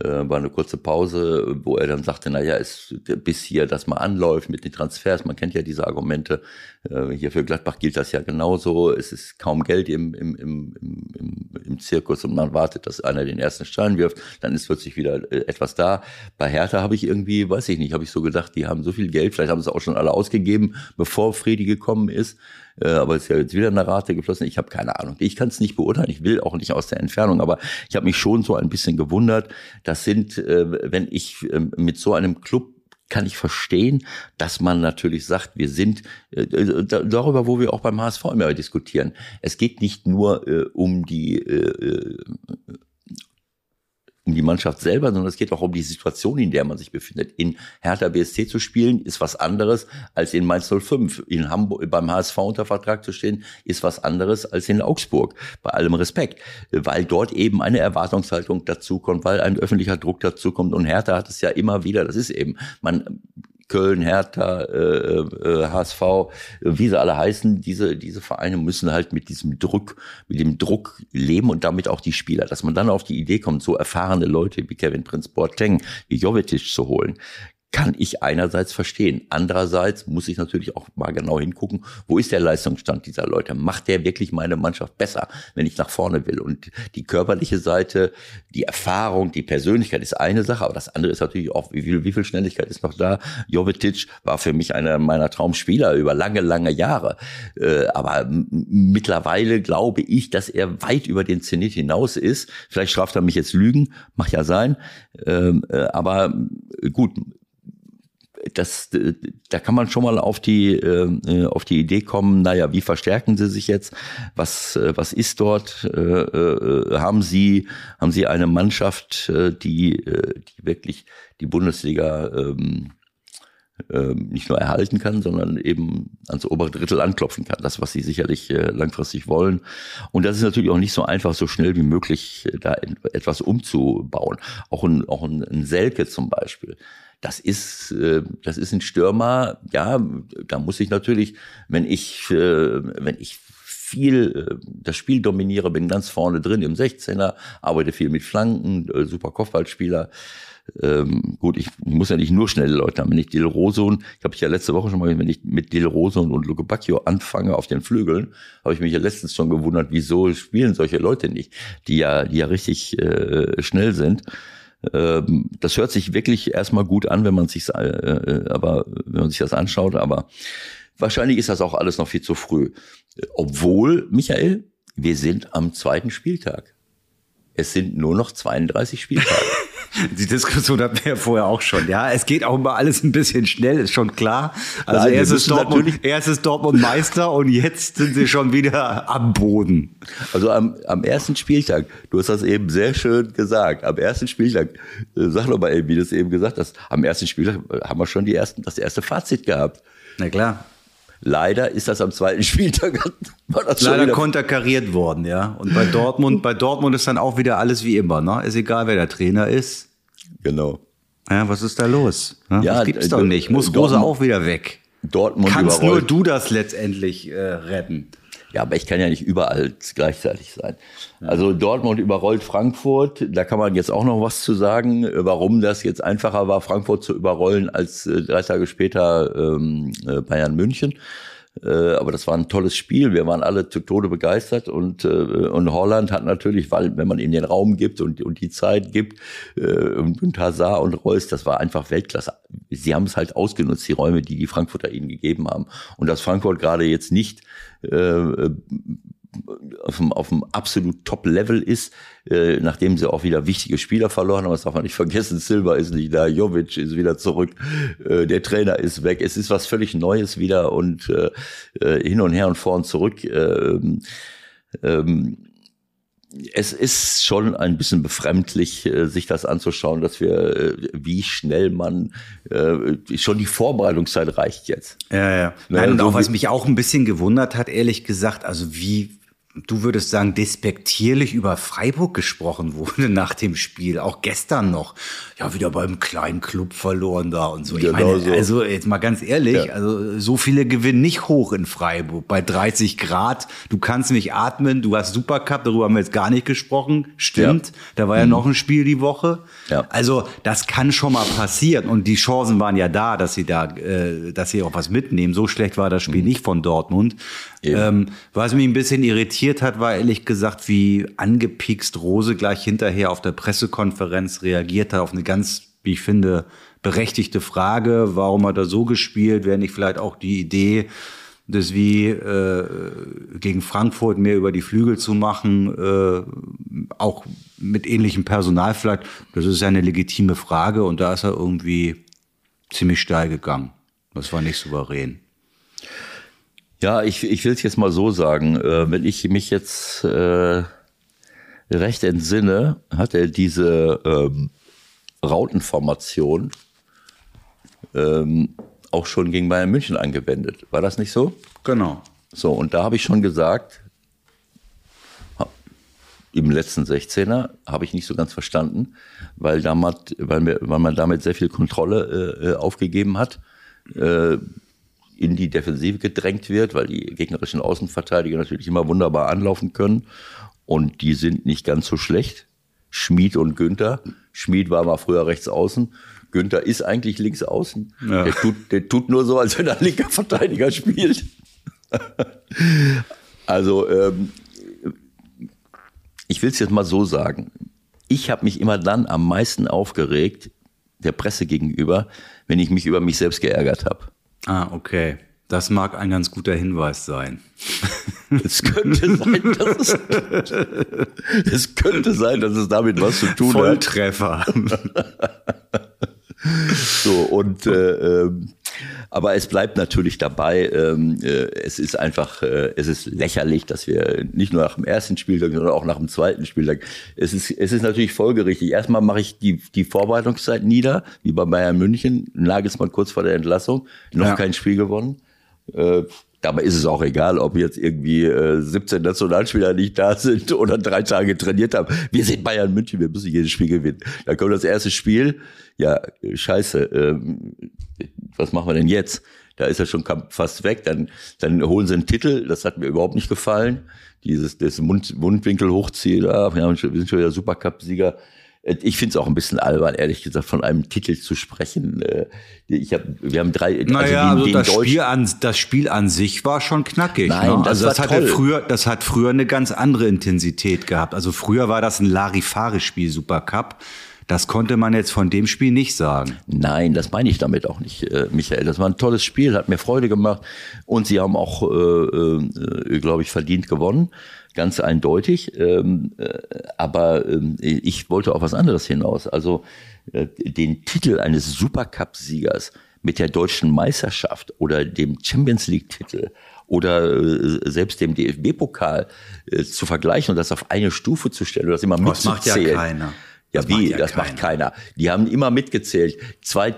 äh, war eine kurze Pause, wo er dann sagte, na ja, ist bis hier das mal anläuft mit den Transfers, man kennt ja diese Argumente, äh, hier für Gladbach gilt das ja genauso, es ist kaum Geld im, im, im, im, im Zirkus und man wartet, dass einer den ersten Stein wirft, dann ist plötzlich wieder äh, etwas da. Bei Hertha habe ich irgendwie, weiß ich nicht, habe ich so gedacht, die haben so viel Geld, vielleicht haben sie es auch schon alle ausgegeben, bevor Fredi gekommen ist, äh, aber ist ja jetzt wieder eine Rate geflossen. Ich habe keine Ahnung. Ich kann es nicht beurteilen. Ich will auch nicht aus der Entfernung, aber ich habe mich schon so ein bisschen gewundert. Das sind, äh, wenn ich äh, mit so einem Club kann ich verstehen, dass man natürlich sagt, wir sind äh, äh darüber, wo wir auch beim HSV immer diskutieren. Es geht nicht nur äh, um die äh, äh um die Mannschaft selber, sondern es geht auch um die Situation, in der man sich befindet. In Hertha BSC zu spielen ist was anderes als in Mainz 05. In Hamburg beim HSV unter Vertrag zu stehen ist was anderes als in Augsburg. Bei allem Respekt, weil dort eben eine Erwartungshaltung dazukommt, weil ein öffentlicher Druck dazukommt. Und Hertha hat es ja immer wieder. Das ist eben man Köln, Hertha, äh, äh, HSV, wie sie alle heißen, diese, diese Vereine müssen halt mit diesem Druck, mit dem Druck leben und damit auch die Spieler. Dass man dann auf die Idee kommt, so erfahrene Leute wie Kevin Prince Boateng, wie Jovetic zu holen, kann ich einerseits verstehen. Andererseits muss ich natürlich auch mal genau hingucken, wo ist der Leistungsstand dieser Leute? Macht der wirklich meine Mannschaft besser, wenn ich nach vorne will? Und die körperliche Seite, die Erfahrung, die Persönlichkeit ist eine Sache, aber das andere ist natürlich auch, wie viel, wie viel Schnelligkeit ist noch da? Jovetic war für mich einer meiner Traumspieler über lange, lange Jahre. Äh, aber mittlerweile glaube ich, dass er weit über den Zenit hinaus ist. Vielleicht straft er mich jetzt Lügen, macht ja sein. Ähm, äh, aber gut, das, da kann man schon mal auf die, äh, auf die Idee kommen, naja, wie verstärken sie sich jetzt? Was, äh, was ist dort? Äh, äh, haben sie, haben sie eine Mannschaft, äh, die, äh, die wirklich die Bundesliga ähm, äh, nicht nur erhalten kann, sondern eben ans obere Drittel anklopfen kann. Das, was sie sicherlich äh, langfristig wollen. Und das ist natürlich auch nicht so einfach, so schnell wie möglich äh, da etwas umzubauen. Auch ein, auch ein Selke zum Beispiel das ist, äh, das ist ein Stürmer, ja, da muss ich natürlich, wenn ich, äh, wenn ich viel äh, das Spiel dominiere, bin ganz vorne drin im 16er, arbeite viel mit Flanken, äh, super Kopfballspieler. Ähm, gut, ich muss ja nicht nur schnelle Leute haben. Wenn ich Dil Rosun, ich habe ich ja letzte Woche schon mal, wenn ich mit Dil Rosun und Luke Bacchio anfange auf den Flügeln, habe ich mich ja letztens schon gewundert, wieso spielen solche Leute nicht, die ja, die ja richtig äh, schnell sind. Ähm, das hört sich wirklich erstmal gut an, wenn man sich, äh, äh, aber wenn man sich das anschaut, aber wahrscheinlich ist das auch alles noch viel zu früh. Obwohl, Michael, wir sind am zweiten Spieltag. Es sind nur noch 32 Spieltage. Die Diskussion hatten wir ja vorher auch schon. Ja, es geht auch immer alles ein bisschen schnell, ist schon klar. Also Nein, erst, ist Dortmund, erst ist Dortmund Meister und jetzt sind sie schon wieder am Boden. Also am, am ersten Spieltag, du hast das eben sehr schön gesagt, am ersten Spieltag, äh, sag doch mal eben, wie du es eben gesagt hast, am ersten Spieltag haben wir schon die ersten, das erste Fazit gehabt. Na klar. Leider ist das am zweiten Spieltag war das leider konterkariert worden, ja. Und bei Dortmund, bei Dortmund ist dann auch wieder alles wie immer, ne? Ist egal, wer der Trainer ist. Genau. Ja, was ist da los? Ja, ja das gibt's doch nicht. Muss Rose auch wieder weg. Dortmund Kannst überrollt. nur du das letztendlich äh, retten. Ja, aber ich kann ja nicht überall gleichzeitig sein. Also Dortmund überrollt Frankfurt. Da kann man jetzt auch noch was zu sagen, warum das jetzt einfacher war, Frankfurt zu überrollen als äh, drei Tage später ähm, äh, Bayern München. Äh, aber das war ein tolles Spiel. Wir waren alle zu Tode begeistert und, äh, und Holland hat natürlich, weil wenn man ihm den Raum gibt und, und die Zeit gibt äh, und, und Hazard und Reus, das war einfach Weltklasse. Sie haben es halt ausgenutzt, die Räume, die die Frankfurter ihnen gegeben haben. Und dass Frankfurt gerade jetzt nicht äh, auf dem, auf dem absolut Top-Level ist, äh, nachdem sie auch wieder wichtige Spieler verloren haben. Das darf man nicht vergessen. Silva ist nicht da, Jovic ist wieder zurück, äh, der Trainer ist weg. Es ist was völlig Neues wieder und äh, äh hin und her und vor und zurück. Ähm, ähm, es ist schon ein bisschen befremdlich, äh, sich das anzuschauen, dass wir, äh, wie schnell man, schon die Vorbereitungszeit reicht jetzt. Ja, ja. Nein, und auch was mich auch ein bisschen gewundert hat, ehrlich gesagt, also wie du würdest sagen, despektierlich über Freiburg gesprochen wurde nach dem Spiel, auch gestern noch. Ja, wieder beim kleinen Club verloren da und so. Ich genau meine, so. also jetzt mal ganz ehrlich, ja. also so viele gewinnen nicht hoch in Freiburg. Bei 30 Grad, du kannst nicht atmen, du hast Supercup, darüber haben wir jetzt gar nicht gesprochen. Stimmt, ja. da war ja mhm. noch ein Spiel die Woche. Ja. Also das kann schon mal passieren und die Chancen waren ja da, dass sie da, äh, dass sie auch was mitnehmen. So schlecht war das Spiel mhm. nicht von Dortmund. Ähm, was mich ein bisschen irritiert hat, war ehrlich gesagt, wie angepikst Rose gleich hinterher auf der Pressekonferenz reagiert hat auf eine ganz, wie ich finde, berechtigte Frage, warum hat er so gespielt, wäre nicht vielleicht auch die Idee, das wie äh, gegen Frankfurt mehr über die Flügel zu machen, äh, auch mit ähnlichem Personal vielleicht, das ist ja eine legitime Frage und da ist er irgendwie ziemlich steil gegangen. Das war nicht souverän. Ja, ich, ich will es jetzt mal so sagen, äh, wenn ich mich jetzt äh, recht entsinne, hat er diese ähm, Rautenformation ähm, auch schon gegen Bayern München angewendet. War das nicht so? Genau. So, und da habe ich schon gesagt, im letzten 16er habe ich nicht so ganz verstanden, weil, damals, weil, wir, weil man damit sehr viel Kontrolle äh, aufgegeben hat, äh, in die Defensive gedrängt wird, weil die gegnerischen Außenverteidiger natürlich immer wunderbar anlaufen können und die sind nicht ganz so schlecht. Schmied und Günther. Schmied war mal früher rechts außen. Günther ist eigentlich links außen. Ja. Der, tut, der tut nur so, als wenn er linker Verteidiger spielt. also ähm, ich will es jetzt mal so sagen. Ich habe mich immer dann am meisten aufgeregt, der Presse gegenüber, wenn ich mich über mich selbst geärgert habe. Ah, okay. Das mag ein ganz guter Hinweis sein. Es könnte sein, dass es, es könnte sein, dass es damit was zu tun Volltreffer. hat. Volltreffer. so, und äh, ähm, aber es bleibt natürlich dabei, ähm, äh, es ist einfach, äh, es ist lächerlich, dass wir nicht nur nach dem ersten Spieltag, sondern auch nach dem zweiten Spieltag, es ist, es ist natürlich folgerichtig. Erstmal mache ich die, die Vorbereitungszeit nieder, wie bei Bayern München, Nagelsmann kurz vor der Entlassung, noch ja. kein Spiel gewonnen. Äh, Dabei ist es auch egal, ob jetzt irgendwie äh, 17 Nationalspieler nicht da sind oder drei Tage trainiert haben. Wir sind Bayern München, wir müssen jedes Spiel gewinnen. Dann kommt das erste Spiel. Ja, scheiße, ähm, was machen wir denn jetzt? Da ist er schon fast weg. Dann, dann holen sie einen Titel. Das hat mir überhaupt nicht gefallen. Dieses das Mund, Mundwinkel hochziehen. Ah, wir, wir sind schon wieder Supercup-Sieger. Äh, ich finde es auch ein bisschen albern, ehrlich gesagt, von einem Titel zu sprechen. Äh, ich hab, wir haben drei. Also naja, also, also das, Spiel an, das Spiel an sich war schon knackig. Nein, ne? das also das hat toll. früher, das hat früher eine ganz andere Intensität gehabt. Also früher war das ein Larifare-Spiel, Supercup. Das konnte man jetzt von dem Spiel nicht sagen. Nein, das meine ich damit auch nicht, äh, Michael. Das war ein tolles Spiel, hat mir Freude gemacht und sie haben auch, äh, äh, glaube ich, verdient gewonnen ganz eindeutig. Ähm, äh, aber ähm, ich wollte auf was anderes hinaus. Also äh, den Titel eines Supercup-Siegers mit der deutschen Meisterschaft oder dem Champions League-Titel oder äh, selbst dem DFB-Pokal äh, zu vergleichen und das auf eine Stufe zu stellen oder das immer mitzuzählen. Das macht ja keiner. Ja, das wie? Macht ja das keiner. macht keiner. Die haben immer mitgezählt. Zwei,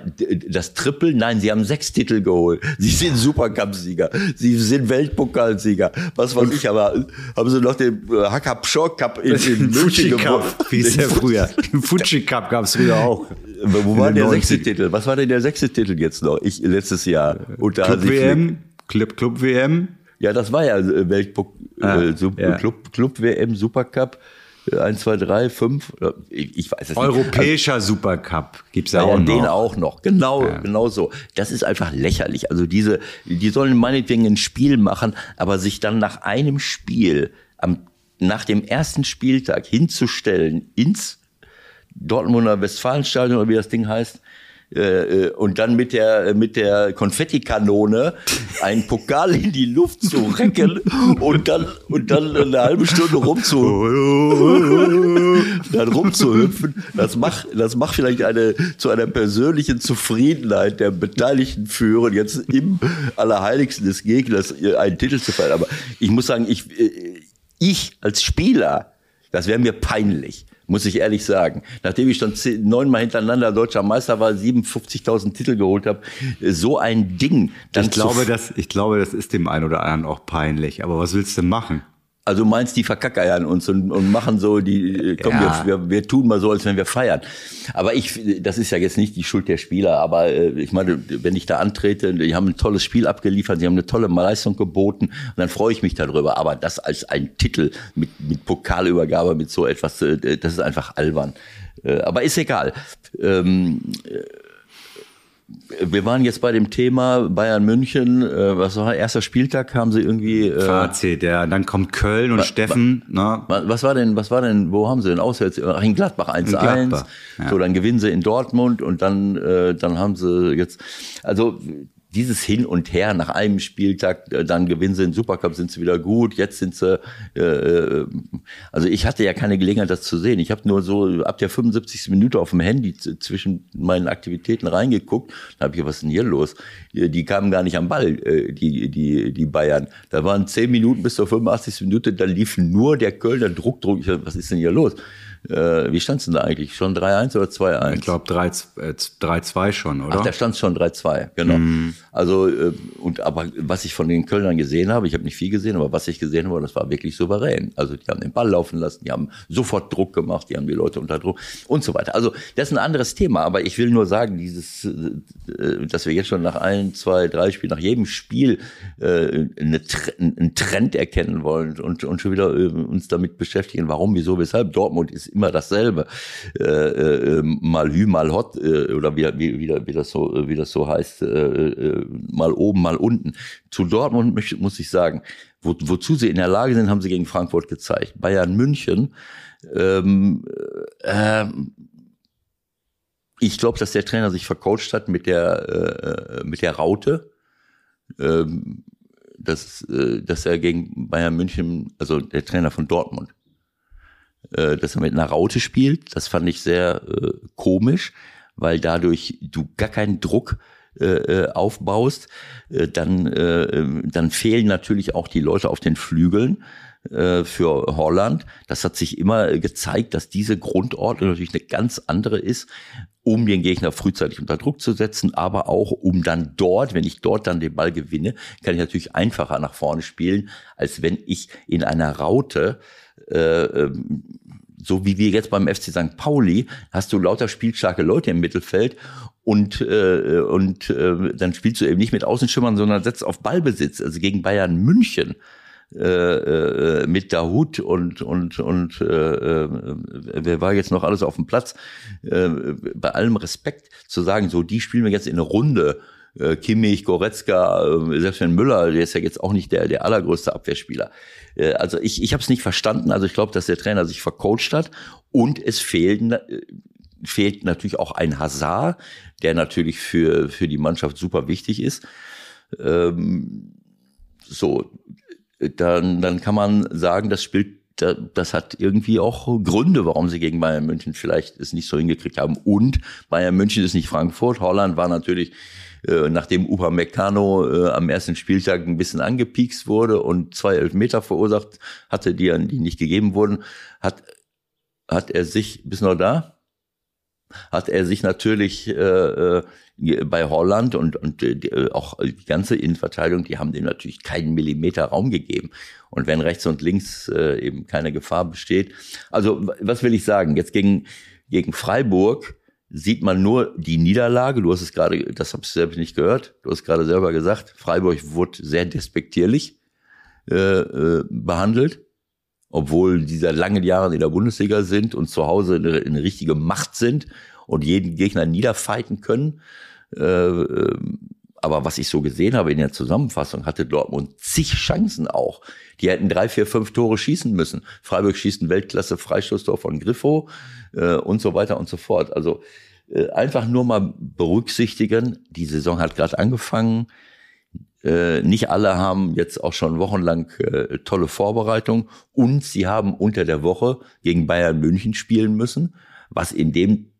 das Triple, nein, sie haben sechs Titel geholt. Sie sind Supercup-Sieger. Sie sind Weltpokalsieger. Was weiß ich, aber haben sie noch den äh, Hackab Shore Cup in, in München gewonnen. Wie ist der früher? Den Fuji Cup gab es früher auch. Wo war der sechste Titel? Was war denn der sechste Titel jetzt noch? Ich, letztes Jahr. Unter Club WM? Club, Club WM? Ja, das war ja äh, Weltpokal, ah, äh, ja. Club, Club WM Supercup. 1, 2, 3, 5, ich, weiß es Europäischer nicht. Also, Supercup gibt's ja, ja auch noch. Den auch noch, genau, ja. genau so. Das ist einfach lächerlich. Also diese, die sollen meinetwegen ein Spiel machen, aber sich dann nach einem Spiel, am, nach dem ersten Spieltag hinzustellen ins Dortmunder Westfalenstadion oder wie das Ding heißt, äh, äh, und dann mit der mit der Konfettikanone einen Pokal in die Luft zu recken und dann und dann eine halbe Stunde rumzu dann rumzuhüpfen, das macht das macht vielleicht eine zu einer persönlichen Zufriedenheit der Beteiligten führen, jetzt im Allerheiligsten des Gegners einen Titel zu feiern. Aber ich muss sagen, ich äh, ich als Spieler, das wäre mir peinlich muss ich ehrlich sagen. Nachdem ich schon neunmal hintereinander deutscher Meister war, 57.000 Titel geholt habe, so ein Ding. ich glaube, das, ich glaube, das ist dem einen oder anderen auch peinlich. Aber was willst du machen? Also meinst die verkackeiern uns und, und machen so die, komm, ja. wir, wir, tun mal so, als wenn wir feiern. Aber ich, das ist ja jetzt nicht die Schuld der Spieler, aber äh, ich meine, wenn ich da antrete, die haben ein tolles Spiel abgeliefert, sie haben eine tolle Leistung geboten und dann freue ich mich darüber. Aber das als ein Titel mit, mit Pokalübergabe, mit so etwas, äh, das ist einfach albern. Äh, aber ist egal. Wir waren jetzt bei dem Thema Bayern München. Äh, was war erster Spieltag? Haben sie irgendwie äh, Fazit, ja. Dann kommt Köln und wa, Steffen. Wa, na? Was war denn? Was war denn? Wo haben sie denn auswärts? Ach, in Gladbach 1-1. Ja. So, dann gewinnen sie in Dortmund und dann äh, dann haben sie jetzt. Also dieses Hin und Her nach einem Spieltag, äh, dann gewinnen sie den Supercup, sind sie wieder gut, jetzt sind sie, äh, äh also ich hatte ja keine Gelegenheit, das zu sehen. Ich habe nur so ab der 75. Minute auf dem Handy zwischen meinen Aktivitäten reingeguckt, da habe ich, was ist denn hier los? Die kamen gar nicht am Ball, äh, die, die, die Bayern. Da waren zehn Minuten bis zur 85. Minute, da lief nur der Kölner Druck, Druck. Was ist denn hier los? Äh, wie stand es denn da eigentlich? Schon 3-1 oder 2-1? Ich glaube 3-2 schon, oder? Ach, da stand schon 3-2, genau. Mhm. Also, äh, und aber was ich von den Kölnern gesehen habe, ich habe nicht viel gesehen, aber was ich gesehen habe, das war wirklich souverän. Also die haben den Ball laufen lassen, die haben sofort Druck gemacht, die haben die Leute unter Druck und so weiter. Also das ist ein anderes Thema, aber ich will nur sagen, dieses, äh, dass wir jetzt schon nach ein, zwei, drei Spielen, nach jedem Spiel äh, eine, einen Trend erkennen wollen und, und schon wieder äh, uns damit beschäftigen, warum, wieso, weshalb. Dortmund ist immer dasselbe. Äh, äh, mal Hü, mal Hot äh, oder wie, wie, wie, wie, das so, wie das so heißt, äh, äh, mal oben, mal unten. Zu Dortmund möchte, muss ich sagen, wo, wozu sie in der Lage sind, haben sie gegen Frankfurt gezeigt. Bayern München, ähm, äh, ich glaube, dass der Trainer sich vercoacht hat mit der, äh, mit der Raute. Ähm, dass, äh, dass er gegen Bayern München, also der Trainer von Dortmund, äh, dass er mit einer Raute spielt. Das fand ich sehr äh, komisch, weil dadurch du gar keinen Druck äh, äh aufbaust. Äh, dann, äh, dann fehlen natürlich auch die Leute auf den Flügeln für Holland. Das hat sich immer gezeigt, dass diese Grundordnung natürlich eine ganz andere ist, um den Gegner frühzeitig unter Druck zu setzen, aber auch um dann dort, wenn ich dort dann den Ball gewinne, kann ich natürlich einfacher nach vorne spielen, als wenn ich in einer Raute äh, ähm, so wie wir jetzt beim FC St. Pauli, hast du lauter spielstarke Leute im Mittelfeld und äh, und äh, dann spielst du eben nicht mit Außenschimmern, sondern setzt auf Ballbesitz. Also gegen Bayern München äh, äh, mit Dahut und und und äh, äh, wer war jetzt noch alles auf dem Platz? Äh, bei allem Respekt zu sagen, so die spielen wir jetzt in eine Runde äh, Kimmich, Goretzka, äh, selbst wenn Müller, der ist ja jetzt auch nicht der, der allergrößte Abwehrspieler. Äh, also ich, ich habe es nicht verstanden. Also ich glaube, dass der Trainer sich vercoacht hat und es fehlt, äh, fehlt natürlich auch ein Hazard, der natürlich für, für die Mannschaft super wichtig ist. Ähm, so, dann, dann kann man sagen, das spielt das hat irgendwie auch Gründe, warum sie gegen Bayern München vielleicht es nicht so hingekriegt haben. Und Bayern München ist nicht Frankfurt. Holland war natürlich äh, nachdem Upamecano äh, am ersten Spieltag ein bisschen angepiekst wurde und zwei Elfmeter verursacht hatte, die, die nicht gegeben wurden, hat, hat er sich, bis noch da? Hat er sich natürlich äh, äh bei Holland und, und äh, auch die ganze Innenverteidigung, die haben dem natürlich keinen Millimeter Raum gegeben. Und wenn rechts und links äh, eben keine Gefahr besteht. Also, was will ich sagen? Jetzt gegen, gegen Freiburg sieht man nur die Niederlage. Du hast es gerade, das habe ich selbst nicht gehört. Du hast gerade selber gesagt, Freiburg wurde sehr despektierlich äh, äh, behandelt, obwohl die seit langen Jahren in der Bundesliga sind und zu Hause eine, eine richtige Macht sind und jeden Gegner niederfighten können. Äh, äh, aber was ich so gesehen habe in der Zusammenfassung, hatte Dortmund zig Chancen auch. Die hätten drei, vier, fünf Tore schießen müssen. Freiburg schießt ein Weltklasse Freistoßtor von Griffo äh, und so weiter und so fort. Also äh, einfach nur mal berücksichtigen, die Saison hat gerade angefangen. Äh, nicht alle haben jetzt auch schon wochenlang äh, tolle Vorbereitung und sie haben unter der Woche gegen Bayern München spielen müssen, was in dem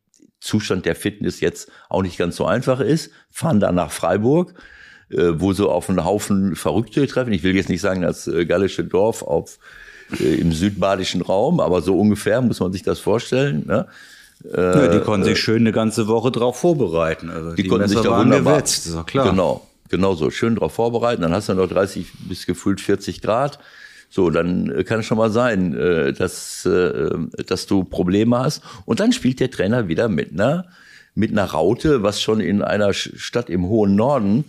Zustand der Fitness jetzt auch nicht ganz so einfach ist, fahren dann nach Freiburg, äh, wo so auf einen Haufen Verrückte treffen. Ich will jetzt nicht sagen, das äh, gallische Dorf auf, äh, im südbadischen Raum, aber so ungefähr muss man sich das vorstellen. Ne? Ja, die konnten sich schön eine ganze Woche drauf vorbereiten. Also die, die konnten Messer sich da wunderbar, gewetzt, ist klar. Genau, genau so. Schön drauf vorbereiten. Dann hast du noch 30 bis gefühlt 40 Grad. So, dann kann es schon mal sein, dass, dass du Probleme hast. Und dann spielt der Trainer wieder mit einer, mit einer Raute, was schon in einer Stadt im hohen Norden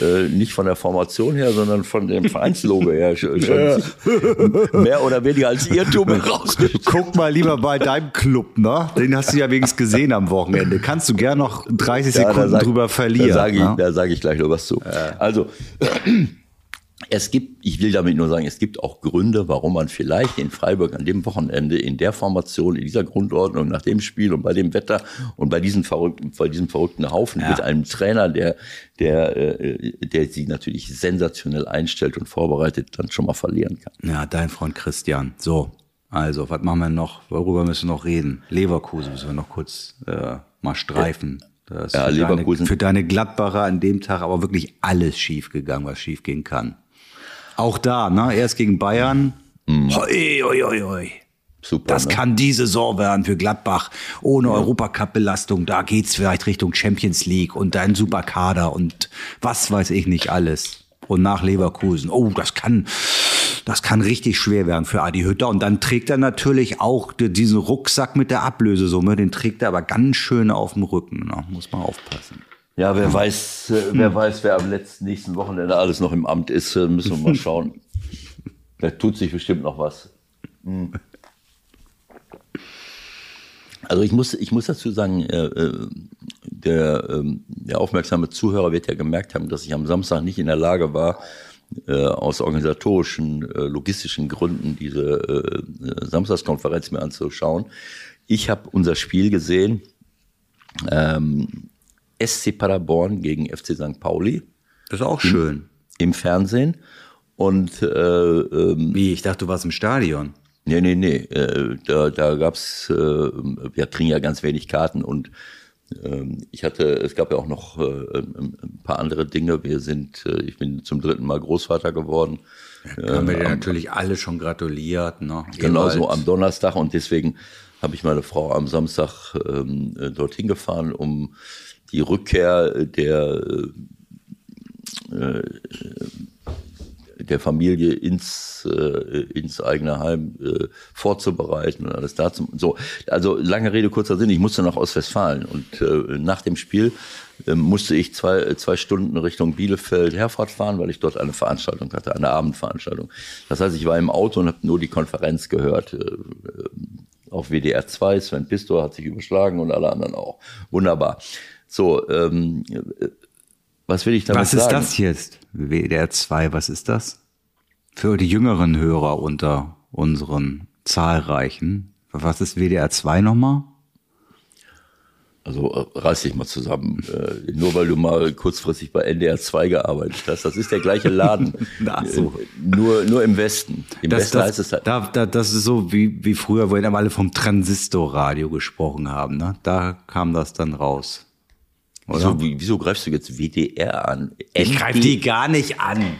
äh, nicht von der Formation her, sondern von dem Vereinslogo her schon ja. mehr oder weniger als Irrtum herausgestellt. Guck mal lieber bei deinem Club, ne? Den hast du ja wenigstens gesehen am Wochenende. Kannst du gern noch 30 ja, Sekunden sag, drüber verlieren. Da sage ich, ne? da sag ich gleich noch was zu. Ja. Also, es gibt, ich will damit nur sagen, es gibt auch Gründe, warum man vielleicht in Freiburg an dem Wochenende in der Formation, in dieser Grundordnung, nach dem Spiel und bei dem Wetter und bei diesem verrückten, bei diesem verrückten Haufen ja. mit einem Trainer, der, der, äh, der sie natürlich sensationell einstellt und vorbereitet, dann schon mal verlieren kann. Ja, dein Freund Christian. So, also, was machen wir noch? Worüber müssen wir noch reden? Leverkusen müssen wir noch kurz äh, mal streifen. Das ja, für Leverkusen. Deine, für deine Gladbacher an dem Tag aber wirklich alles schief gegangen, was schief gehen kann. Auch da, ne? Erst gegen Bayern. Mhm. Hoi, hoi, hoi, hoi. Super, das ne? kann die Saison werden für Gladbach. Ohne ja. Europacup-Belastung. Da geht's vielleicht Richtung Champions League und ein super Kader und was weiß ich nicht alles. Und nach Leverkusen. Oh, das kann, das kann richtig schwer werden für Adi Hütter. Und dann trägt er natürlich auch diesen Rucksack mit der Ablösesumme. Den trägt er aber ganz schön auf dem Rücken. Ne? Muss man aufpassen. Ja, wer weiß, äh, wer weiß, wer am letzten nächsten Wochenende alles noch im Amt ist, äh, müssen wir mal schauen. da tut sich bestimmt noch was. Hm. Also ich muss, ich muss dazu sagen, äh, äh der, äh, der aufmerksame Zuhörer wird ja gemerkt haben, dass ich am Samstag nicht in der Lage war, äh, aus organisatorischen, äh, logistischen Gründen diese Samstagskonferenz mir anzuschauen. Ich habe unser Spiel gesehen. Ähm, SC Paderborn gegen FC St. Pauli. Das ist auch im, schön. Im Fernsehen. Und äh, ähm, wie, ich dachte, du warst im Stadion. Nee, nee, nee. Äh, da da gab's, äh, wir kriegen ja ganz wenig Karten und ähm, ich hatte, es gab ja auch noch äh, ein paar andere Dinge. Wir sind, äh, ich bin zum dritten Mal Großvater geworden. Ja, haben wir dir ähm, natürlich alle schon gratuliert. Ne? Genau so am Donnerstag und deswegen habe ich meine Frau am Samstag ähm, äh, dorthin gefahren, um die Rückkehr der, äh, der Familie ins, äh, ins eigene Heim äh, vorzubereiten und alles dazu. So, also lange Rede, kurzer Sinn, ich musste nach Ostwestfalen und äh, nach dem Spiel äh, musste ich zwei, zwei Stunden Richtung Bielefeld Herfahrt fahren, weil ich dort eine Veranstaltung hatte, eine Abendveranstaltung. Das heißt, ich war im Auto und habe nur die Konferenz gehört. Äh, auf WDR 2, Sven Pistor hat sich überschlagen und alle anderen auch. Wunderbar. So, ähm, was will ich damit sagen? Was ist das jetzt? WDR 2, was ist das? Für die jüngeren Hörer unter unseren zahlreichen. Was ist WDR 2 nochmal? Also äh, reiß dich mal zusammen. Äh, nur weil du mal kurzfristig bei NDR 2 gearbeitet hast. Das ist der gleiche Laden. Ach so. Äh, nur, nur im Westen. Im das, Westen das, heißt es halt. Da, da, das ist so wie, wie früher, wo wir alle vom Transistorradio gesprochen haben. Ne? Da kam das dann raus. Wieso, wieso, greifst du jetzt WDR an? Ich greife die gar nicht an.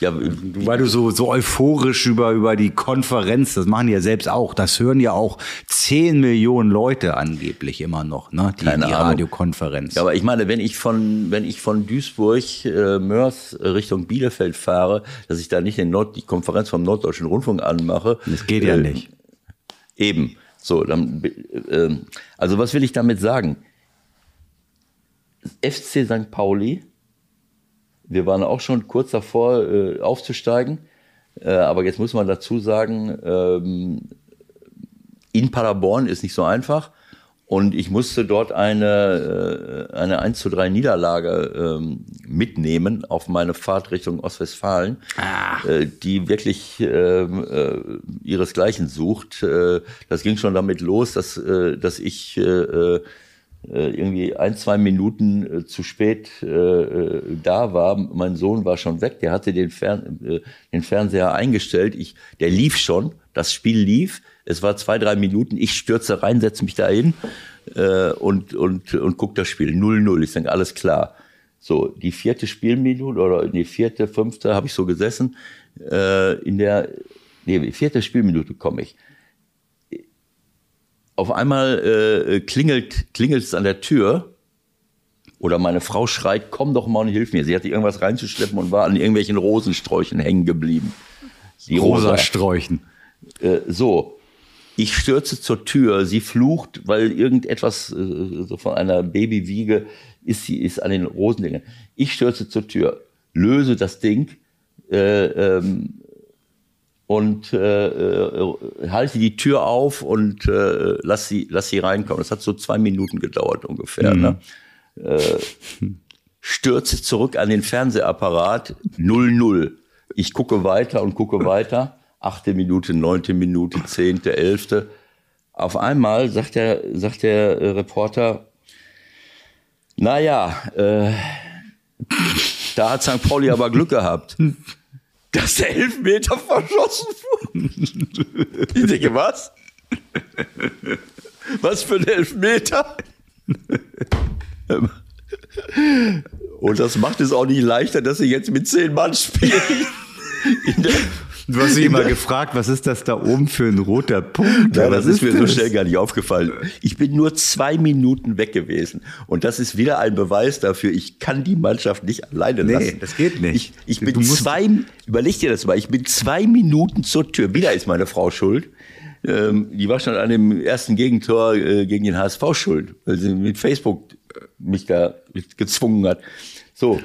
Ja, weil du so, so euphorisch über, über die Konferenz, das machen die ja selbst auch. Das hören ja auch 10 Millionen Leute angeblich immer noch, ne? Die, Keine die Radiokonferenz. Ja, aber ich meine, wenn ich von, wenn ich von Duisburg, äh, Mörs Richtung Bielefeld fahre, dass ich da nicht den Nord, die Konferenz vom Norddeutschen Rundfunk anmache. Das geht ja äh, nicht. Eben. So, dann, äh, also was will ich damit sagen? FC St. Pauli. Wir waren auch schon kurz davor, äh, aufzusteigen. Äh, aber jetzt muss man dazu sagen, ähm, in Paderborn ist nicht so einfach. Und ich musste dort eine, äh, eine 1 zu 3 Niederlage ähm, mitnehmen auf meine Fahrt Richtung Ostwestfalen, ah. äh, die wirklich ähm, äh, ihresgleichen sucht. Äh, das ging schon damit los, dass, äh, dass ich äh, äh, irgendwie ein, zwei Minuten äh, zu spät äh, da war. Mein Sohn war schon weg, der hatte den, Fern den Fernseher eingestellt. Ich, der lief schon, das Spiel lief. Es war zwei, drei Minuten. Ich stürze rein, setze mich da hin äh, und, und, und guck das Spiel. 0-0. Ich denke, alles klar. So, die vierte Spielminute oder die vierte, fünfte habe ich so gesessen. Äh, in der nee, vierte Spielminute komme ich auf einmal äh, klingelt klingelt es an der Tür oder meine Frau schreit, komm doch mal und hilf mir. Sie hatte irgendwas reinzuschleppen und war an irgendwelchen Rosensträuchen hängen geblieben. Die Rosasträuchen. Äh, so, ich stürze zur Tür, sie flucht, weil irgendetwas äh, so von einer Babywiege ist sie ist an den Rosendingen. Ich stürze zur Tür, löse das Ding, äh, ähm, und äh, äh, halte die Tür auf und äh, lass, sie, lass sie reinkommen. Das hat so zwei Minuten gedauert ungefähr. Mhm. Ne? Äh, stürze zurück an den Fernsehapparat 00. Ich gucke weiter und gucke weiter. Achte Minute, neunte Minute, zehnte, elfte. Auf einmal sagt der, sagt der äh, Reporter, naja, äh, da hat St. Pauli aber Glück gehabt, dass der Elfmeter verschossen wurde. Ich denke, was? Was für ein Elfmeter? Und das macht es auch nicht leichter, dass sie jetzt mit zehn Mann spielen. Du hast dich immer gefragt, was ist das da oben für ein roter Punkt? Ja, das ist mir das? so schnell gar nicht aufgefallen. Ich bin nur zwei Minuten weg gewesen. Und das ist wieder ein Beweis dafür, ich kann die Mannschaft nicht alleine lassen. Nee, das geht nicht. Ich, ich bin zwei, überleg dir das mal, ich bin zwei Minuten zur Tür. Wieder ist meine Frau schuld. Ähm, die war schon an dem ersten Gegentor äh, gegen den HSV schuld, weil sie mit Facebook mich da gezwungen hat. So.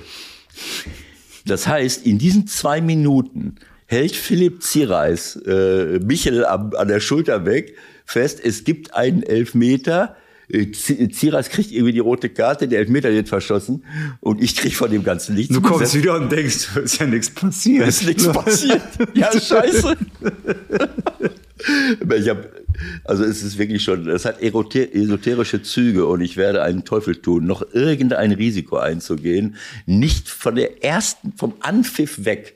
Das heißt, in diesen zwei Minuten hält Philipp Ziereis äh, Michel am, an der Schulter weg fest, es gibt einen Elfmeter. Äh, Ziereis kriegt irgendwie die rote Karte, der Elfmeter wird verschossen und ich krieg von dem Ganzen nichts. Du kommst wieder und denkst, es ist ja nichts passiert. Es ist nichts passiert. Ja, scheiße. ich hab, also es ist wirklich schon, es hat esoterische Züge und ich werde einen Teufel tun, noch irgendein Risiko einzugehen, nicht von der ersten, vom Anpfiff weg.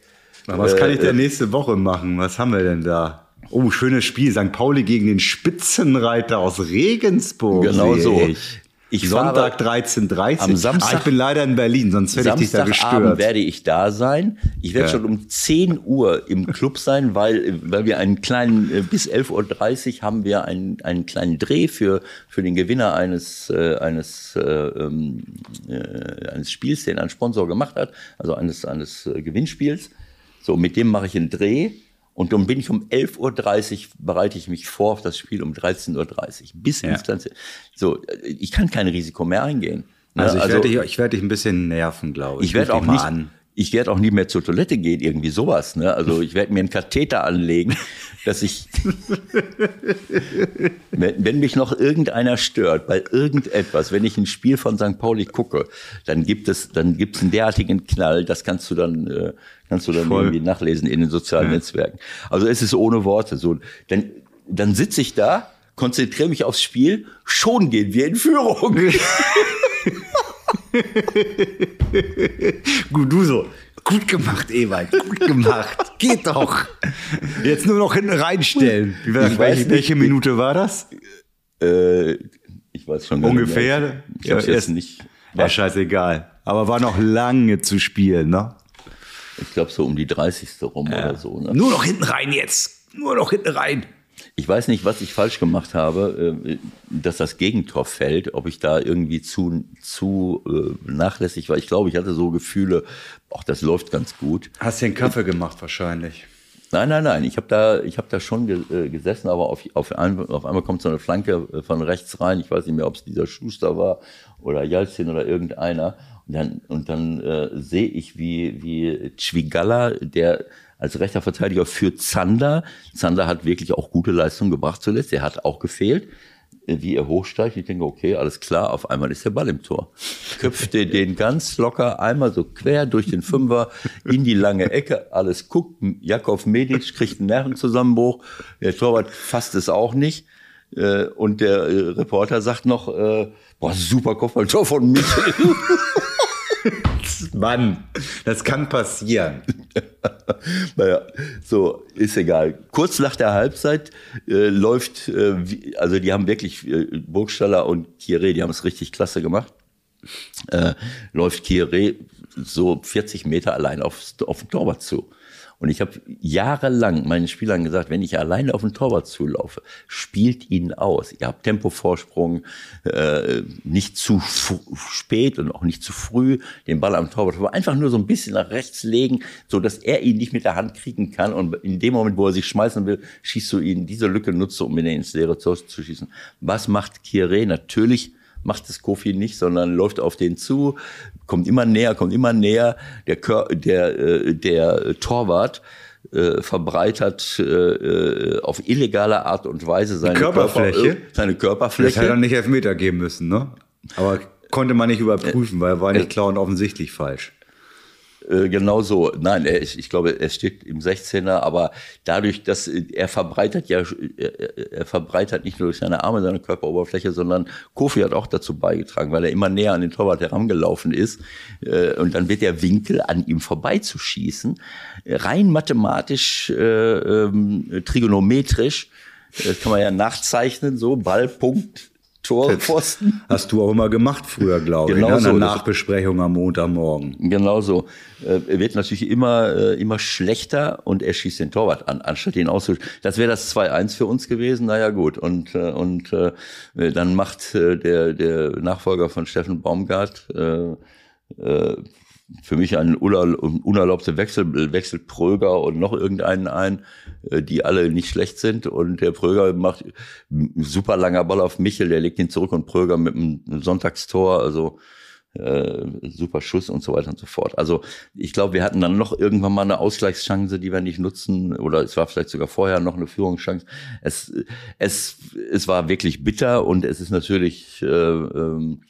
Was kann ich denn äh, nächste Woche machen? Was haben wir denn da? Oh, schönes Spiel. St. Pauli gegen den Spitzenreiter aus Regensburg. Genau so. Ich. Ich Sonntag 13.30 Am Samstag. Ah, ich bin leider in Berlin, sonst hätte ich dich da gestört. werde ich da sein. Ich werde ja. schon um 10 Uhr im Club sein, weil, weil wir einen kleinen, äh, bis 11.30 Uhr haben wir einen, einen kleinen Dreh für, für den Gewinner eines, äh, eines, äh, ähm, äh, eines Spiels, den ein Sponsor gemacht hat, also eines, eines äh, Gewinnspiels. So, mit dem mache ich einen Dreh. Und dann bin ich um 11.30 Uhr, bereite ich mich vor auf das Spiel um 13.30 Uhr. Bis ja. ins ganze. So, ich kann kein Risiko mehr eingehen. Ne? Also, ich, also, werde dich, ich werde dich ein bisschen nerven, glaube ich. Ich werde auch nicht, an. Ich werde auch nie mehr zur Toilette gehen, irgendwie sowas. Ne? Also ich werde mir einen Katheter anlegen, dass ich, wenn, wenn mich noch irgendeiner stört bei irgendetwas, wenn ich ein Spiel von St. Pauli gucke, dann gibt es, dann gibt es einen derartigen Knall, das kannst du dann, äh, Kannst du dann Voll. irgendwie nachlesen in den sozialen ja. Netzwerken. Also es ist ohne Worte so. Dann, dann sitze ich da, konzentriere mich aufs Spiel, schon gehen wir in Führung. Gut, du so. Gut gemacht, Ewald. Gut gemacht. Geht doch. Jetzt nur noch hinten reinstellen. Welche, welche Minute war das? Äh, ich weiß schon Ungefähr. Ich hab's ja, jetzt nicht. War scheißegal. Aber war noch lange zu spielen, ne? Ich glaube so um die 30. rum ja. oder so. Ne? Nur noch hinten rein jetzt. Nur noch hinten rein. Ich weiß nicht, was ich falsch gemacht habe, äh, dass das Gegentor fällt, ob ich da irgendwie zu, zu äh, nachlässig war. Ich glaube, ich hatte so Gefühle, ach, das läuft ganz gut. Hast du den Kaffee gemacht wahrscheinlich? Nein, nein, nein. Ich habe da, ich habe da schon äh, gesessen, aber auf, auf, ein, auf einmal kommt so eine Flanke von rechts rein. Ich weiß nicht mehr, ob es dieser Schuster war oder Jalzin oder irgendeiner. Und dann, und dann äh, sehe ich, wie, wie Zwigalla, der als rechter Verteidiger für Zander, Zander hat wirklich auch gute Leistungen gebracht zuletzt, er hat auch gefehlt, äh, wie er hochsteigt. Ich denke, okay, alles klar, auf einmal ist der Ball im Tor. Köpfte den ganz locker einmal so quer durch den Fünfer in die lange Ecke, alles guckt. Jakov Medic kriegt einen Nervenzusammenbruch. Der Torwart fasst es auch nicht. Äh, und der äh, Reporter sagt noch, boah, super Kopfballtor von Michel. Mann, das kann passieren. naja, so, ist egal. Kurz nach der Halbzeit äh, läuft, äh, also die haben wirklich, äh, Burgstaller und Kieré, die haben es richtig klasse gemacht. Äh, läuft Kieré so 40 Meter allein aufs, auf den Torwart zu. Und ich habe jahrelang meinen Spielern gesagt, wenn ich alleine auf den Torwart zulaufe, spielt ihn aus. Ihr habt Tempovorsprung, äh, nicht zu spät und auch nicht zu früh den Ball am Torwart, aber einfach nur so ein bisschen nach rechts legen, so dass er ihn nicht mit der Hand kriegen kann. Und in dem Moment, wo er sich schmeißen will, schießt du ihn diese Lücke nutze, um ihn ins leere Tor zu schießen. Was macht Kieré? Natürlich macht es Kofi nicht, sondern läuft auf den zu, kommt immer näher, kommt immer näher. Der, der, äh, der Torwart äh, verbreitert äh, auf illegale Art und Weise seine Körperfläche. Körper, seine Körperfläche. Das hätte er nicht Elfmeter geben müssen, ne? Aber konnte man nicht überprüfen, weil er war nicht klar und offensichtlich falsch. Äh, genau so. Nein, er, ich, ich glaube, er steht im 16er, aber dadurch, dass er verbreitert ja, er, er verbreitert nicht nur durch seine Arme seine Körperoberfläche, sondern Kofi hat auch dazu beigetragen, weil er immer näher an den Torwart herangelaufen ist. Äh, und dann wird der Winkel, an ihm vorbeizuschießen, rein mathematisch, äh, ähm, trigonometrisch, das kann man ja nachzeichnen, so Ballpunkt Torpfosten. Hast du auch immer gemacht früher, glaube genau ich, ne? so. Nachbesprechung am Montagmorgen. Genau so. Äh, er wird natürlich immer, äh, immer schlechter und er schießt den Torwart an, anstatt ihn auszuschießen. Das wäre das 2-1 für uns gewesen. Naja, gut. Und, äh, und dann macht der, der Nachfolger von Steffen Baumgart für mich ein unerlaubter Wechsel, wechselt Pröger und noch irgendeinen ein, äh, die alle nicht schlecht sind. Und der Pröger macht super langer Ball auf Michel, der legt ihn zurück und Pröger mit einem Sonntagstor, also äh, super Schuss und so weiter und so fort. Also ich glaube, wir hatten dann noch irgendwann mal eine Ausgleichschance, die wir nicht nutzen, oder es war vielleicht sogar vorher noch eine Führungschance. Es, es, es war wirklich bitter und es ist natürlich äh, ähm,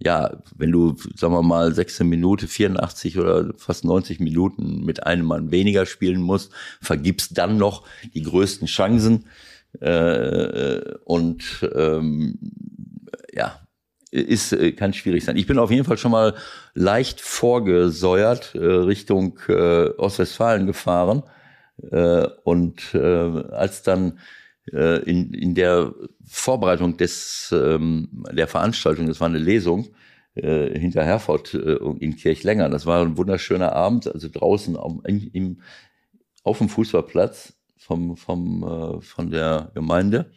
ja, wenn du, sagen wir mal, 16 Minuten, 84 oder fast 90 Minuten mit einem Mann weniger spielen musst, vergibst dann noch die größten Chancen. Äh, und ähm, ja, ist, kann schwierig sein. Ich bin auf jeden Fall schon mal leicht vorgesäuert äh, Richtung äh, Ostwestfalen gefahren. Äh, und äh, als dann äh, in, in der Vorbereitung des, ähm, der Veranstaltung, das war eine Lesung, äh, hinter Herford äh, in Kirchlänger. Das war ein wunderschöner Abend, also draußen auf, in, im, auf dem Fußballplatz vom, vom, äh, von der Gemeinde.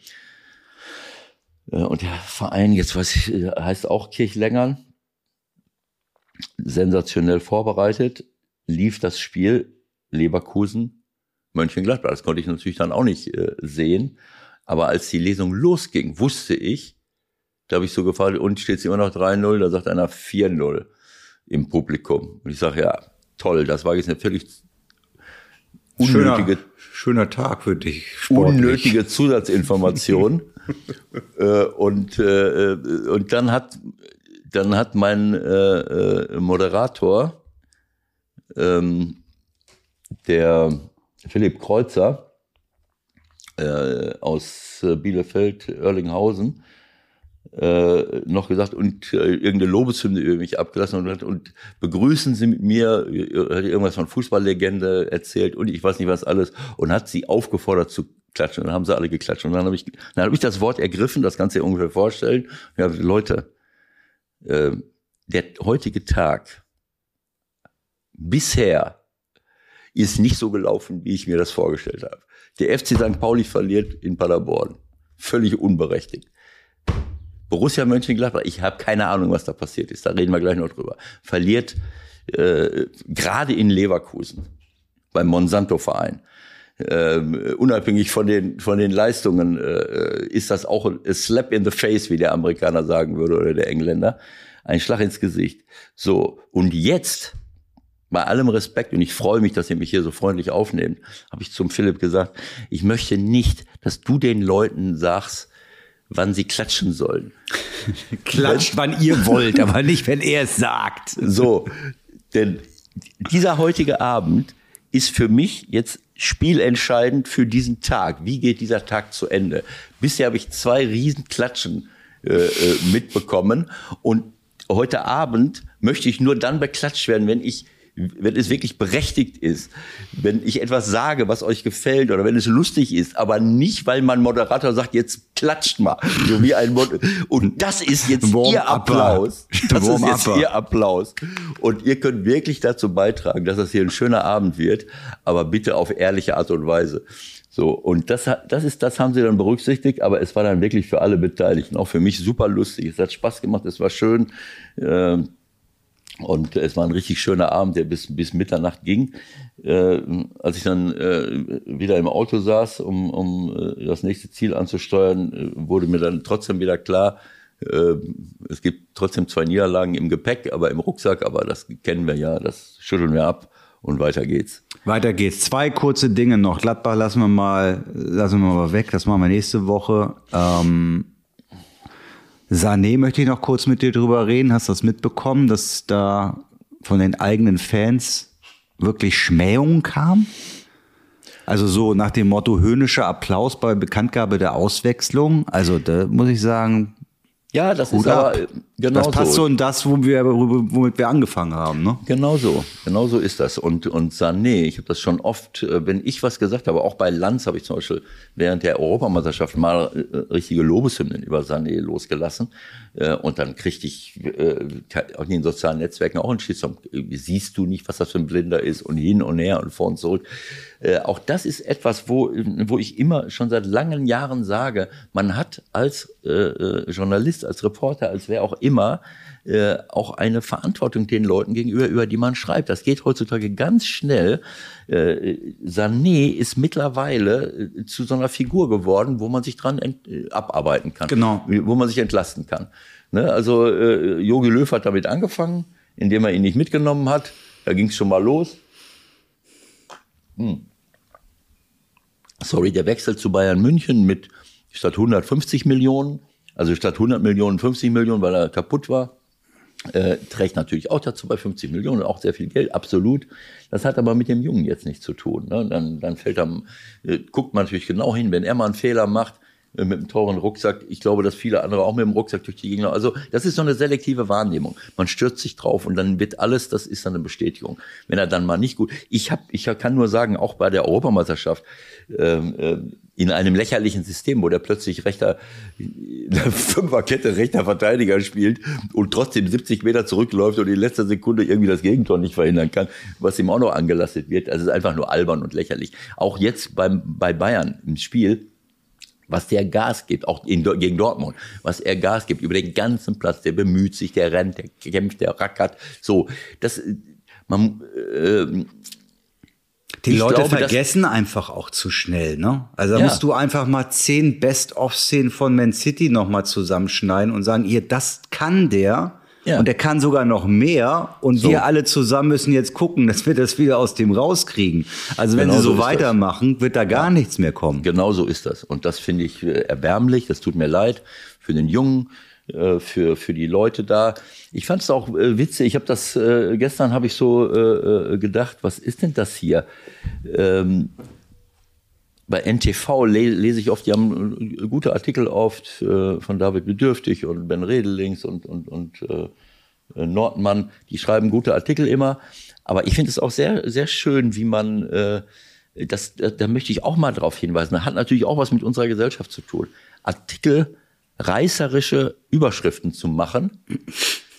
Äh, und der Verein, jetzt weiß ich, äh, heißt auch Kirchlängern, sensationell vorbereitet, lief das Spiel Leverkusen Mönchengladbach. Das konnte ich natürlich dann auch nicht äh, sehen. Aber als die Lesung losging, wusste ich, da habe ich so gefragt, und steht es immer noch 3-0? Da sagt einer 4-0 im Publikum. Und ich sage, ja, toll, das war jetzt eine völlig unnötige, schöner, schöner Tag für dich. Sportlich. Unnötige Zusatzinformation. äh, und, äh, und dann hat, dann hat mein äh, äh Moderator, ähm, der Philipp Kreuzer äh, aus äh, Bielefeld, Erlinghausen, äh, noch gesagt und äh, irgendeine Lobeshymne über mich abgelassen und, und begrüßen Sie mit mir, hat irgendwas von Fußballlegende erzählt und ich weiß nicht was alles und hat sie aufgefordert zu klatschen und dann haben sie alle geklatscht und dann habe ich, dann habe ich das Wort ergriffen, das kannst du ungefähr vorstellen. Ja, Leute, äh, der heutige Tag bisher ist nicht so gelaufen, wie ich mir das vorgestellt habe. Der FC St. Pauli verliert in Paderborn. Völlig unberechtigt. Borussia Mönchengladbach, ich habe keine Ahnung, was da passiert ist. Da reden wir gleich noch drüber. Verliert äh, gerade in Leverkusen beim Monsanto-Verein. Ähm, unabhängig von den von den Leistungen äh, ist das auch ein slap in the face, wie der Amerikaner sagen würde oder der Engländer, ein Schlag ins Gesicht. So und jetzt bei allem Respekt und ich freue mich, dass ihr mich hier so freundlich aufnehmt, habe ich zum Philipp gesagt, ich möchte nicht, dass du den Leuten sagst, wann sie klatschen sollen. Klatscht, wann ihr wollt, aber nicht, wenn er es sagt. So, denn dieser heutige Abend ist für mich jetzt spielentscheidend für diesen Tag. Wie geht dieser Tag zu Ende? Bisher habe ich zwei Riesenklatschen äh, äh, mitbekommen und heute Abend möchte ich nur dann beklatscht werden, wenn ich wenn es wirklich berechtigt ist, wenn ich etwas sage, was euch gefällt oder wenn es lustig ist, aber nicht, weil mein Moderator sagt, jetzt klatscht mal, so wie ein Mod und das ist jetzt Warm ihr Applaus. Das Warm ist jetzt upper. ihr Applaus und ihr könnt wirklich dazu beitragen, dass das hier ein schöner Abend wird, aber bitte auf ehrliche Art und Weise. So, und das, das ist, das haben sie dann berücksichtigt, aber es war dann wirklich für alle Beteiligten, auch für mich super lustig. Es hat Spaß gemacht, es war schön. Äh, und es war ein richtig schöner Abend, der bis, bis Mitternacht ging. Äh, als ich dann äh, wieder im Auto saß, um, um äh, das nächste Ziel anzusteuern, äh, wurde mir dann trotzdem wieder klar, äh, es gibt trotzdem zwei Niederlagen im Gepäck, aber im Rucksack, aber das kennen wir ja, das schütteln wir ab und weiter geht's. Weiter geht's. Zwei kurze Dinge noch. Gladbach lassen wir mal, lassen wir mal weg, das machen wir nächste Woche. Ähm Sané möchte ich noch kurz mit dir drüber reden. Hast du das mitbekommen, dass da von den eigenen Fans wirklich Schmähungen kam? Also so nach dem Motto höhnischer Applaus bei Bekanntgabe der Auswechslung. Also da muss ich sagen, ja, das ist aber äh, genau Das passt so in das, wo wir, womit wir angefangen haben. Ne? Genau so, genau so ist das. Und, und Sané, ich habe das schon oft, äh, wenn ich was gesagt habe, auch bei Lanz habe ich zum Beispiel während der Europameisterschaft mal äh, richtige Lobeshymnen über Sané losgelassen. Und dann kriegte ich auch in den sozialen Netzwerken auch einen Shitstorm. Siehst du nicht, was das für ein Blinder ist und hin und her und vor und zurück. Auch das ist etwas, wo, wo ich immer schon seit langen Jahren sage, man hat als Journalist, als Reporter, als wer auch immer, äh, auch eine Verantwortung den Leuten gegenüber, über die man schreibt. Das geht heutzutage ganz schnell. Äh, Sané ist mittlerweile äh, zu so einer Figur geworden, wo man sich dran abarbeiten kann. Genau. Wo man sich entlasten kann. Ne? Also Jogi Löw hat damit angefangen, indem er ihn nicht mitgenommen hat. Da ging es schon mal los. Hm. Sorry, der Wechsel zu Bayern München mit statt 150 Millionen also statt 100 Millionen 50 Millionen, weil er kaputt war. Äh, trägt natürlich auch dazu bei 50 Millionen, auch sehr viel Geld, absolut. Das hat aber mit dem Jungen jetzt nichts zu tun. Ne? Dann, dann fällt er, äh, guckt man natürlich genau hin, wenn er mal einen Fehler macht, äh, mit einem teuren Rucksack. Ich glaube, dass viele andere auch mit dem Rucksack durch die Gegner. Also das ist so eine selektive Wahrnehmung. Man stürzt sich drauf und dann wird alles, das ist dann eine Bestätigung. Wenn er dann mal nicht gut. Ich hab, ich kann nur sagen, auch bei der Europameisterschaft, ähm, äh, in einem lächerlichen System, wo der plötzlich rechter, eine Fünferkette rechter Verteidiger spielt und trotzdem 70 Meter zurückläuft und in letzter Sekunde irgendwie das Gegentor nicht verhindern kann, was ihm auch noch angelastet wird. Also es ist einfach nur albern und lächerlich. Auch jetzt beim, bei Bayern im Spiel, was der Gas gibt, auch in, gegen Dortmund, was er Gas gibt über den ganzen Platz, der bemüht sich, der rennt, der kämpft, der rackert, so, das, man, äh, die ich Leute glaube, vergessen einfach auch zu schnell, ne? Also da ja. musst du einfach mal zehn Best-of-Szenen von Man City nochmal zusammenschneiden und sagen, ihr, das kann der. Ja. Und der kann sogar noch mehr. Und so. wir alle zusammen müssen jetzt gucken, dass wir das wieder aus dem rauskriegen. Also wenn genau sie so, so weitermachen, wird da gar ja. nichts mehr kommen. Genau so ist das. Und das finde ich äh, erbärmlich. Das tut mir leid für den Jungen. Äh, für, für die Leute da. Ich fand es auch äh, witzig. Ich habe das äh, gestern habe ich so äh, äh gedacht, was ist denn das hier? Ähm, bei NTV le lese ich oft, die haben äh, gute Artikel oft äh, von David Bedürftig und Ben Redelings und, und, und äh, Nordmann. Die schreiben gute Artikel immer. Aber ich finde es auch sehr, sehr schön, wie man, äh, das, da, da möchte ich auch mal drauf hinweisen. Das hat natürlich auch was mit unserer Gesellschaft zu tun. Artikel reißerische Überschriften zu machen,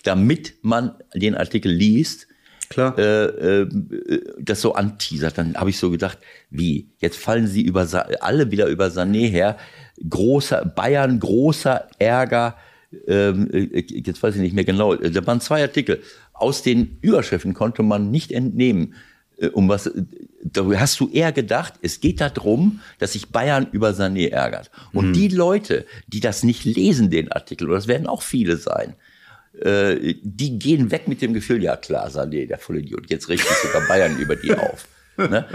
damit man den Artikel liest. Klar. Äh, äh, das so anteasert. Dann habe ich so gedacht, wie? Jetzt fallen sie über alle wieder über Sané her. Großer Bayern, großer Ärger. Ähm, äh, jetzt weiß ich nicht mehr genau. Da waren zwei Artikel. Aus den Überschriften konnte man nicht entnehmen, äh, um was, da hast du eher gedacht, es geht darum, dass sich Bayern über Sané ärgert. Und mhm. die Leute, die das nicht lesen, den Artikel, und das werden auch viele sein, äh, die gehen weg mit dem Gefühl, ja klar, Sané, der Vollidiot, jetzt richtet sogar Bayern über die auf. Ne?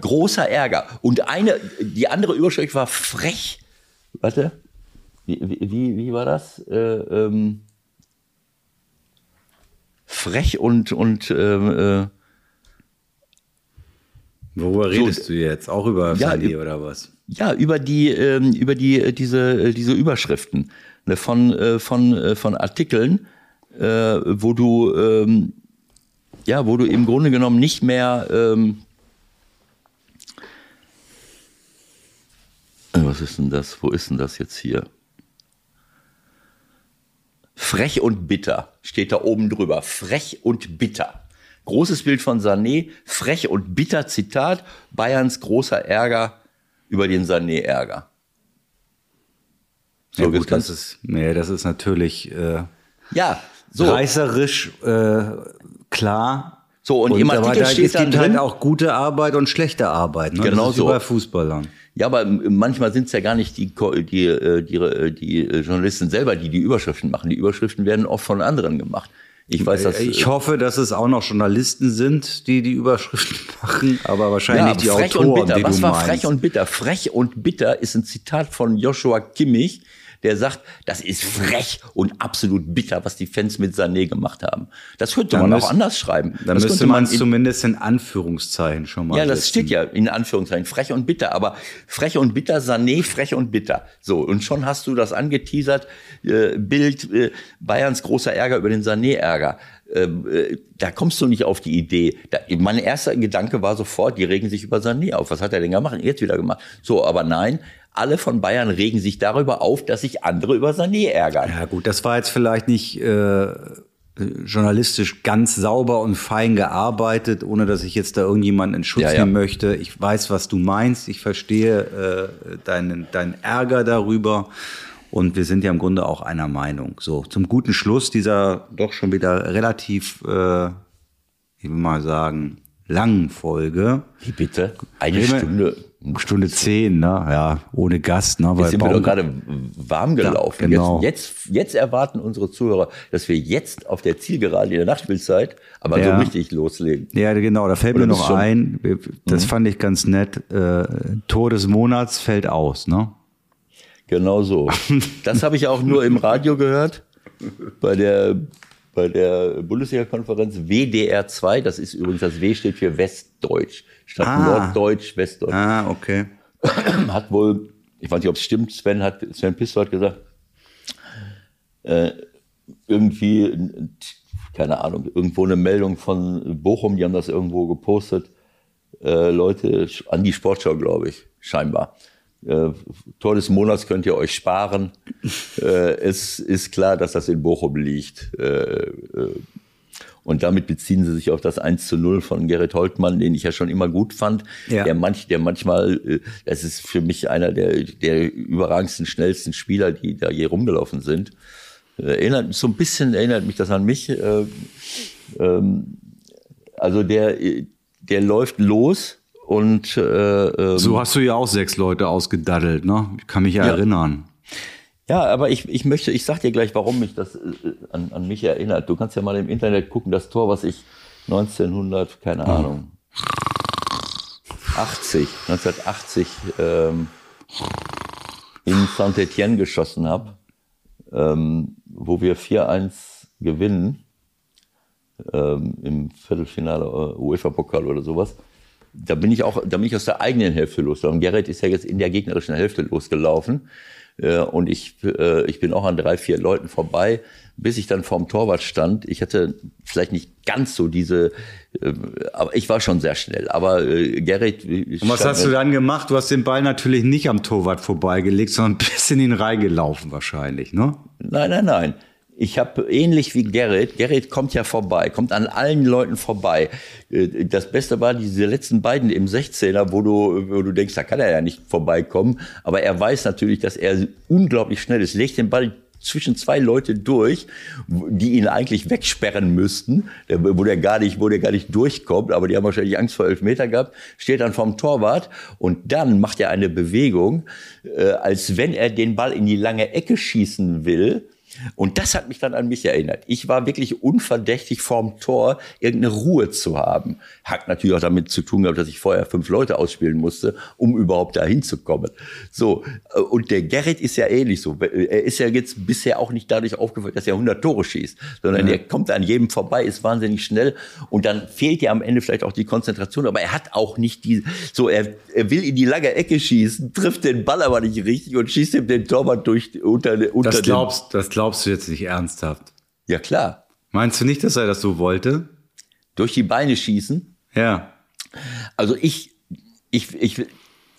Großer Ärger. Und eine, die andere Überschrift war frech. Warte, wie, wie, wie war das? Äh, ähm, frech und, und äh, äh Worüber redest so, du jetzt? Auch über ja, Sané oder was? Ja, über die, ähm, über die, äh, diese, äh, diese Überschriften ne, von, äh, von, äh, von Artikeln, äh, wo du, ähm, ja, wo du im Grunde genommen nicht mehr, ähm, äh, was ist denn das? Wo ist denn das jetzt hier? Frech und bitter steht da oben drüber. Frech und bitter. Großes Bild von Sané, frech und bitter Zitat, Bayerns großer Ärger über den Sané-Ärger. So ja, gut, das ist, nee, das ist natürlich äh, ja, so. reißerisch, äh, klar. So, und, und im Artikel da, steht es gibt halt auch gute Arbeit und schlechte Arbeit. Ne? Genau so. bei Fußballern. Ja, aber manchmal sind es ja gar nicht die, die, äh, die, die, die Journalisten selber, die die Überschriften machen. Die Überschriften werden oft von anderen gemacht. Ich weiß, dass ich äh, hoffe, dass es auch noch Journalisten sind, die die Überschriften machen, aber wahrscheinlich ja, die frech Autoren, und bitter. Was war meinst. frech und bitter? Frech und bitter ist ein Zitat von Joshua Kimmich, der sagt, das ist frech und absolut bitter, was die Fans mit Sané gemacht haben. Das könnte dann man müsst, auch anders schreiben. Dann das müsste man es zumindest in Anführungszeichen schon mal. Ja, das setzen. steht ja in Anführungszeichen, frech und bitter. Aber frech und bitter, Sané, frech und bitter. So, und schon hast du das angeteasert. Äh, Bild, äh, Bayerns großer Ärger über den Sané-Ärger. Ähm, äh, da kommst du nicht auf die Idee. Da, mein erster Gedanke war sofort, die regen sich über Sané auf. Was hat er denn gemacht? Jetzt wieder gemacht. So, aber nein, alle von Bayern regen sich darüber auf, dass sich andere über Sané ärgern. Ja gut, das war jetzt vielleicht nicht äh, journalistisch ganz sauber und fein gearbeitet, ohne dass ich jetzt da irgendjemanden in Schutz ja, ja. nehmen möchte. Ich weiß, was du meinst. Ich verstehe äh, deinen, deinen Ärger darüber. Und wir sind ja im Grunde auch einer Meinung. So, zum guten Schluss dieser doch schon wieder relativ, äh, ich will mal sagen, langen Folge. Wie bitte? Eine Stunde. Stunde zehn, ne? Ja, ohne Gast, ne? Jetzt sind wir doch gerade warm gelaufen. Ja, genau. jetzt, jetzt, jetzt erwarten unsere Zuhörer, dass wir jetzt auf der Zielgerade in der Nachspielzeit aber ja. so richtig loslegen. Ja, genau. Da fällt Oder mir noch ein, das mhm. fand ich ganz nett, äh, Tor des Monats fällt aus, ne? Genau so. Das habe ich auch nur im Radio gehört. Bei der, bei der Bundesliga-Konferenz WDR 2. Das ist übrigens, das W steht für Westdeutsch. Statt ah. Norddeutsch, Westdeutsch. Ah, okay. Hat wohl, ich weiß nicht, ob es stimmt, Sven hat, Sven Pisto hat gesagt, äh, irgendwie, keine Ahnung, irgendwo eine Meldung von Bochum, die haben das irgendwo gepostet. Äh, Leute, an die Sportschau, glaube ich, scheinbar äh, Tor des Monats könnt ihr euch sparen. äh, es ist klar, dass das in Bochum liegt. Äh, äh, und damit beziehen sie sich auf das 1 zu 0 von Gerrit Holtmann, den ich ja schon immer gut fand. Ja. Der, manch, der manchmal, äh, das ist für mich einer der, der überragendsten, schnellsten Spieler, die da je rumgelaufen sind. Äh, erinnert, so ein bisschen erinnert mich das an mich. Äh, ähm, also der, der läuft los und äh, ähm, so hast du ja auch sechs Leute ausgedaddelt, ne? Ich kann mich ja, ja. erinnern. Ja, aber ich, ich möchte, ich sag dir gleich, warum mich das äh, an, an mich erinnert. Du kannst ja mal im Internet gucken, das Tor, was ich 1900, keine hm. Ahnung, 80, 1980 ähm, in Saint-Etienne geschossen habe, ähm, wo wir 4-1 gewinnen ähm, im Viertelfinale äh, UEFA-Pokal oder sowas da bin ich auch, da bin ich aus der eigenen Hälfte losgelaufen. Gerrit ist ja jetzt in der gegnerischen Hälfte losgelaufen. Äh, und ich, äh, ich bin auch an drei, vier Leuten vorbei, bis ich dann vorm Torwart stand. Ich hatte vielleicht nicht ganz so diese, äh, aber ich war schon sehr schnell. Aber Gerrit. Und was hast du dann gemacht? Du hast den Ball natürlich nicht am Torwart vorbeigelegt, sondern bis in ihn reingelaufen wahrscheinlich, ne? Nein, nein, nein. Ich habe ähnlich wie Gerrit, Gerrit kommt ja vorbei, kommt an allen Leuten vorbei. Äh, das Beste war diese letzten beiden im 16er, wo du, wo du denkst, da kann er ja nicht vorbeikommen. Aber er weiß natürlich, dass er unglaublich schnell ist, legt den Ball zwischen zwei Leute durch, die ihn eigentlich wegsperren müssten, wo der gar nicht, wo der gar nicht durchkommt, aber die haben wahrscheinlich Angst vor elf Meter gehabt, steht dann vom Torwart und dann macht er eine Bewegung, äh, als wenn er den Ball in die lange Ecke schießen will und das hat mich dann an mich erinnert. Ich war wirklich unverdächtig vorm Tor, irgendeine Ruhe zu haben. Hat natürlich auch damit zu tun gehabt, dass ich vorher fünf Leute ausspielen musste, um überhaupt da hinzukommen. So. Und der Gerrit ist ja ähnlich so. Er ist ja jetzt bisher auch nicht dadurch aufgefallen, dass er 100 Tore schießt, sondern ja. er kommt an jedem vorbei, ist wahnsinnig schnell und dann fehlt ja am Ende vielleicht auch die Konzentration, aber er hat auch nicht die, so, er, er will in die lange Ecke schießen, trifft den Ball aber nicht richtig und schießt ihm den Torwart durch, unter, unter das glaubst, das glaubst glaubst du jetzt nicht ernsthaft? Ja, klar. Meinst du nicht, dass er das so wollte? Durch die Beine schießen? Ja. Also ich, ich, ich,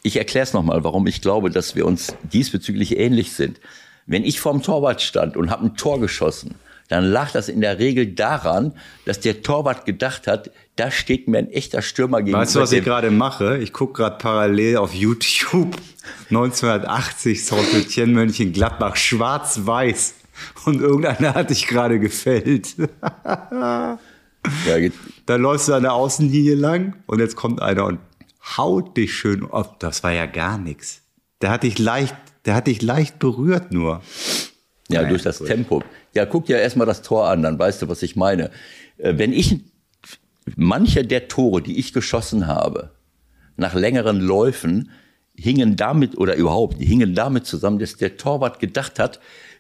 ich erkläre es nochmal, warum ich glaube, dass wir uns diesbezüglich ähnlich sind. Wenn ich vorm Torwart stand und habe ein Tor geschossen, dann lag das in der Regel daran, dass der Torwart gedacht hat, da steht mir ein echter Stürmer gegenüber. Weißt du, was ich gerade mache? Ich gucke gerade parallel auf YouTube 1980 Saint-Etienne Mönchen Gladbach schwarz-weiß. Und irgendeiner hat dich gerade gefällt. ja, da läufst du an der Außenlinie lang und jetzt kommt einer und haut dich schön ab. Das war ja gar nichts. Der hat dich leicht, der hat dich leicht berührt nur. Ja, Nein, durch das gut. Tempo. Ja, guck dir erstmal das Tor an, dann weißt du, was ich meine. Äh, wenn ich manche der Tore, die ich geschossen habe, nach längeren Läufen hingen damit oder überhaupt hingen damit zusammen, dass der Torwart gedacht hat,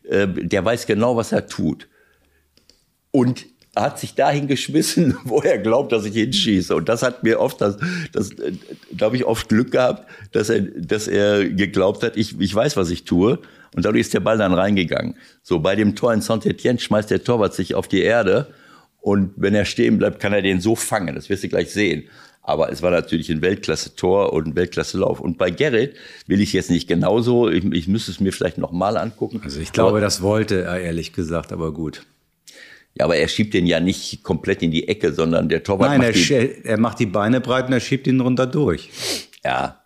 äh, der weiß genau, was er tut. Und hat sich dahin geschmissen, wo er glaubt, dass ich hinschieße. Und das hat mir oft, das, das da habe ich oft Glück gehabt, dass er, dass er geglaubt hat, ich, ich weiß, was ich tue. Und dadurch ist der Ball dann reingegangen. So bei dem Tor in Saint-Etienne schmeißt der Torwart sich auf die Erde. Und wenn er stehen bleibt, kann er den so fangen. Das wirst du gleich sehen. Aber es war natürlich ein Weltklasse-Tor und ein Weltklasse-Lauf. Und bei Gerrit will ich jetzt nicht genauso. Ich, ich müsste es mir vielleicht nochmal angucken. Also ich glaube, aber, das wollte er ehrlich gesagt, aber gut. Ja, aber er schiebt den ja nicht komplett in die Ecke, sondern der Torwart Nein, macht er, die, er macht die Beine breit und er schiebt ihn runter durch. Ja,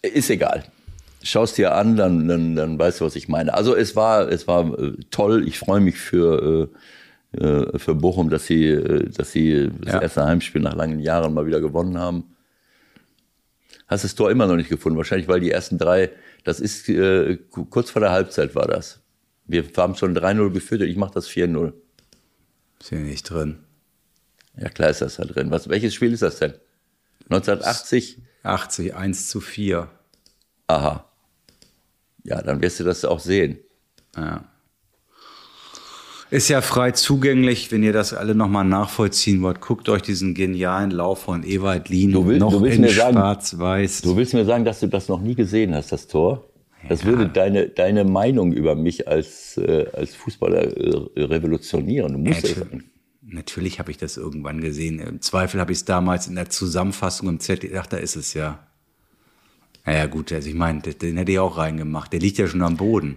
ist egal. Schaust dir an, dann, dann, dann weißt du, was ich meine. Also es war, es war äh, toll. Ich freue mich für, äh, äh, für Bochum, dass sie, äh, dass sie das ja. erste Heimspiel nach langen Jahren mal wieder gewonnen haben. Hast das Tor immer noch nicht gefunden? Wahrscheinlich, weil die ersten drei, das ist äh, kurz vor der Halbzeit war das. Wir haben schon 3-0 geführt und ich mache das 4-0. Ist hier nicht drin. Ja, klar ist das da drin. Was, welches Spiel ist das denn? 1980? 80, 1 zu 4. Aha. Ja, dann wirst du das auch sehen. Ja. Ist ja frei zugänglich, wenn ihr das alle nochmal nachvollziehen wollt. Guckt euch diesen genialen Lauf von Ewald Lien du willst, noch du in schwarz-weiß. Du willst mir sagen, dass du das noch nie gesehen hast, das Tor? Das ja. würde deine, deine Meinung über mich als, äh, als Fußballer äh, revolutionieren. Du musst Natürlich, natürlich habe ich das irgendwann gesehen. Im Zweifel habe ich es damals in der Zusammenfassung im ZDF, ach, da ist es ja. Naja, gut, also ich meine, den hätte ich auch reingemacht. Der liegt ja schon am Boden.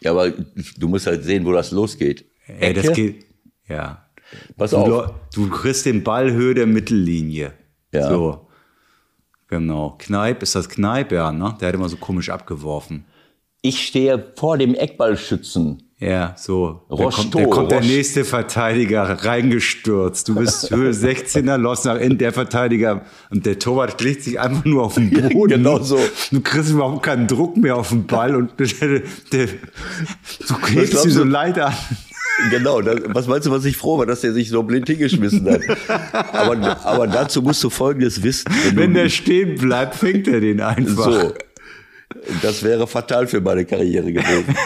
Ja, aber du musst halt sehen, wo das losgeht. Ey, das geht, ja. Pass du, auf. Du kriegst den Ball Höhe der Mittellinie. Ja. So. Genau. Kneip, ist das Kneip, ja, ne? Der hat immer so komisch abgeworfen. Ich stehe vor dem Eckballschützen. Ja, so. Da kommt, der, kommt der nächste Verteidiger reingestürzt. Du bist Höhe 16er, los nach innen, der Verteidiger und der Torwart legt sich einfach nur auf den Boden. genau so. Du kriegst überhaupt keinen Druck mehr auf den Ball und der, der, du klebst sie so leid an. Genau, das, was meinst du, was ich froh war, dass der sich so blind hingeschmissen hat? Aber, aber dazu musst du Folgendes wissen. Wenn, wenn der stehen bleibt, fängt er den einfach. So, das wäre fatal für meine Karriere gewesen.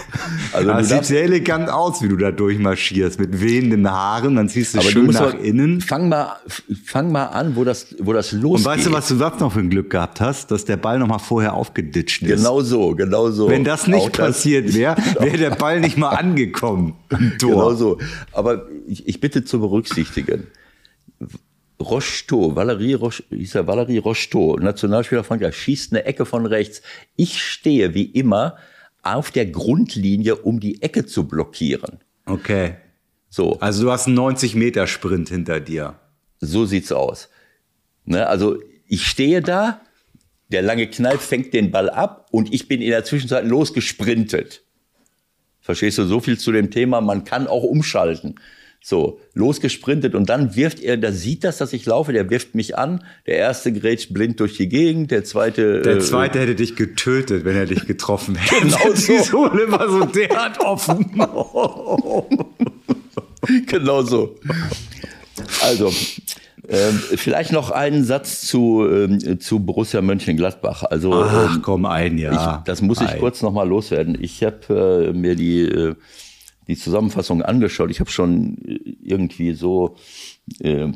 Also das sieht sehr elegant aus, wie du da durchmarschierst, mit wehenden Haaren, dann ziehst du aber schön du nach innen. Fang mal, fang mal an, wo das, wo das losgeht. Und weißt du, was du sonst noch für ein Glück gehabt hast? Dass der Ball noch mal vorher aufgeditscht ist. Genau so, genau so. Wenn das nicht Auch passiert wäre, wäre der Ball nicht mal angekommen. Genau so. Aber ich, ich bitte zu berücksichtigen, Rocheteau, Valerie, Roche, hieß er Valerie Rocheteau, Nationalspieler Frankreich, schießt eine Ecke von rechts. Ich stehe wie immer auf der Grundlinie, um die Ecke zu blockieren. Okay. So. Also du hast einen 90 Meter Sprint hinter dir. So sieht's aus. Ne, also ich stehe da, der lange Knall fängt den Ball ab und ich bin in der Zwischenzeit losgesprintet. Verstehst du so viel zu dem Thema? Man kann auch umschalten. So, losgesprintet und dann wirft er, da sieht das, dass ich laufe, der wirft mich an. Der erste grätscht blind durch die Gegend, der zweite. Der äh, zweite äh, hätte dich getötet, wenn er dich getroffen hätte. genau so. Die Sohle war so derart offen. genau so. Also, ähm, vielleicht noch einen Satz zu, ähm, zu Borussia Mönchengladbach. Also, Ach, ähm, komm, ein, ja. Ich, das muss ich kurz noch mal loswerden. Ich habe äh, mir die äh, die Zusammenfassung angeschaut. Ich habe schon äh, irgendwie so äh,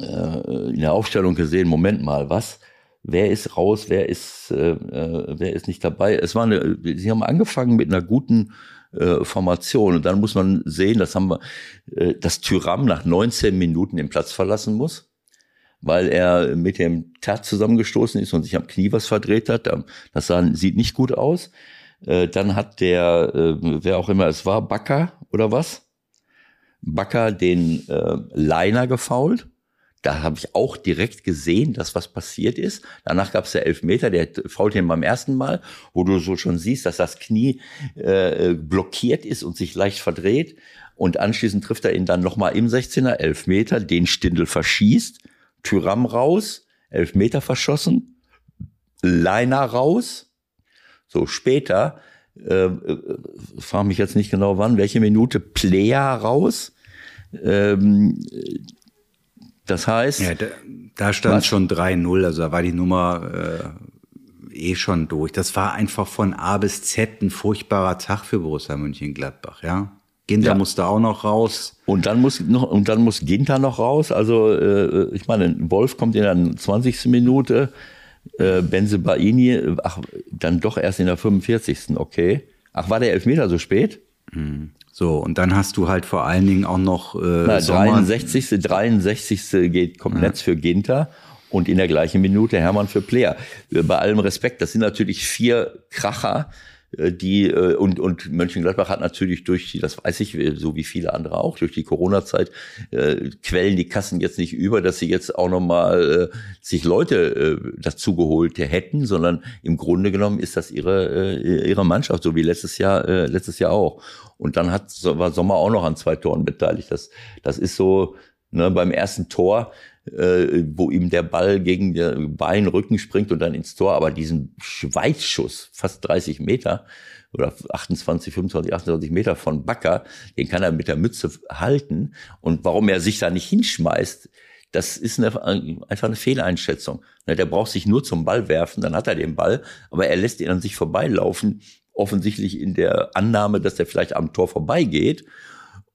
äh, in der Aufstellung gesehen, Moment mal, was? Wer ist raus, wer ist, äh, äh, wer ist nicht dabei? Es war eine, sie haben angefangen mit einer guten äh, Formation und dann muss man sehen, das haben wir, dass Tyram nach 19 Minuten den Platz verlassen muss weil er mit dem Tat zusammengestoßen ist und sich am Knie was verdreht hat. Das sah, sieht nicht gut aus. Äh, dann hat der, äh, wer auch immer es war, Bakker oder was? Bakker den äh, Liner gefault. Da habe ich auch direkt gesehen, dass was passiert ist. Danach gab es der Elfmeter, der fault ihn beim ersten Mal, wo du so schon siehst, dass das Knie äh, blockiert ist und sich leicht verdreht. Und anschließend trifft er ihn dann nochmal im 16er, Elfmeter, den Stindel verschießt, Tyram raus, Elfmeter verschossen, Liner raus, so später, äh, äh, frage mich jetzt nicht genau wann, welche Minute Player raus. Ähm, das heißt. Ja, da, da stand was? schon 3-0, also da war die Nummer eh schon durch. Das war einfach von A bis Z ein furchtbarer Tag für Borussia Mönchengladbach, ja. Ginter ja. musste auch noch raus. Und dann muss noch und dann muss Ginter noch raus. Also äh, ich meine, Wolf kommt in der 20. Minute, äh, Benze Baini, ach, dann doch erst in der 45. Okay. Ach, war der Elfmeter so spät? Mhm. So, und dann hast du halt vor allen Dingen auch noch äh, Na, 63. 63. geht komplett ja. für Ginter und in der gleichen Minute Hermann für Player. Bei allem Respekt, das sind natürlich vier Kracher, die äh, und und Mönchengladbach hat natürlich durch die, das weiß ich, so wie viele andere auch, durch die Corona-Zeit äh, quellen die Kassen jetzt nicht über, dass sie jetzt auch nochmal äh, sich Leute äh, dazu geholt hätten, sondern im Grunde genommen ist das ihre äh, ihre Mannschaft, so wie letztes Jahr äh, letztes Jahr auch. Und dann hat war Sommer auch noch an zwei Toren beteiligt. Das das ist so ne, beim ersten Tor äh, wo ihm der Ball gegen den Bein, Rücken springt und dann ins Tor. Aber diesen Schweizschuss, fast 30 Meter oder 28, 25, 28 Meter von Backer, den kann er mit der Mütze halten. Und warum er sich da nicht hinschmeißt, das ist eine, einfach eine Fehleinschätzung. Ne, der braucht sich nur zum Ball werfen, dann hat er den Ball, aber er lässt ihn an sich vorbeilaufen, offensichtlich in der Annahme, dass er vielleicht am Tor vorbeigeht.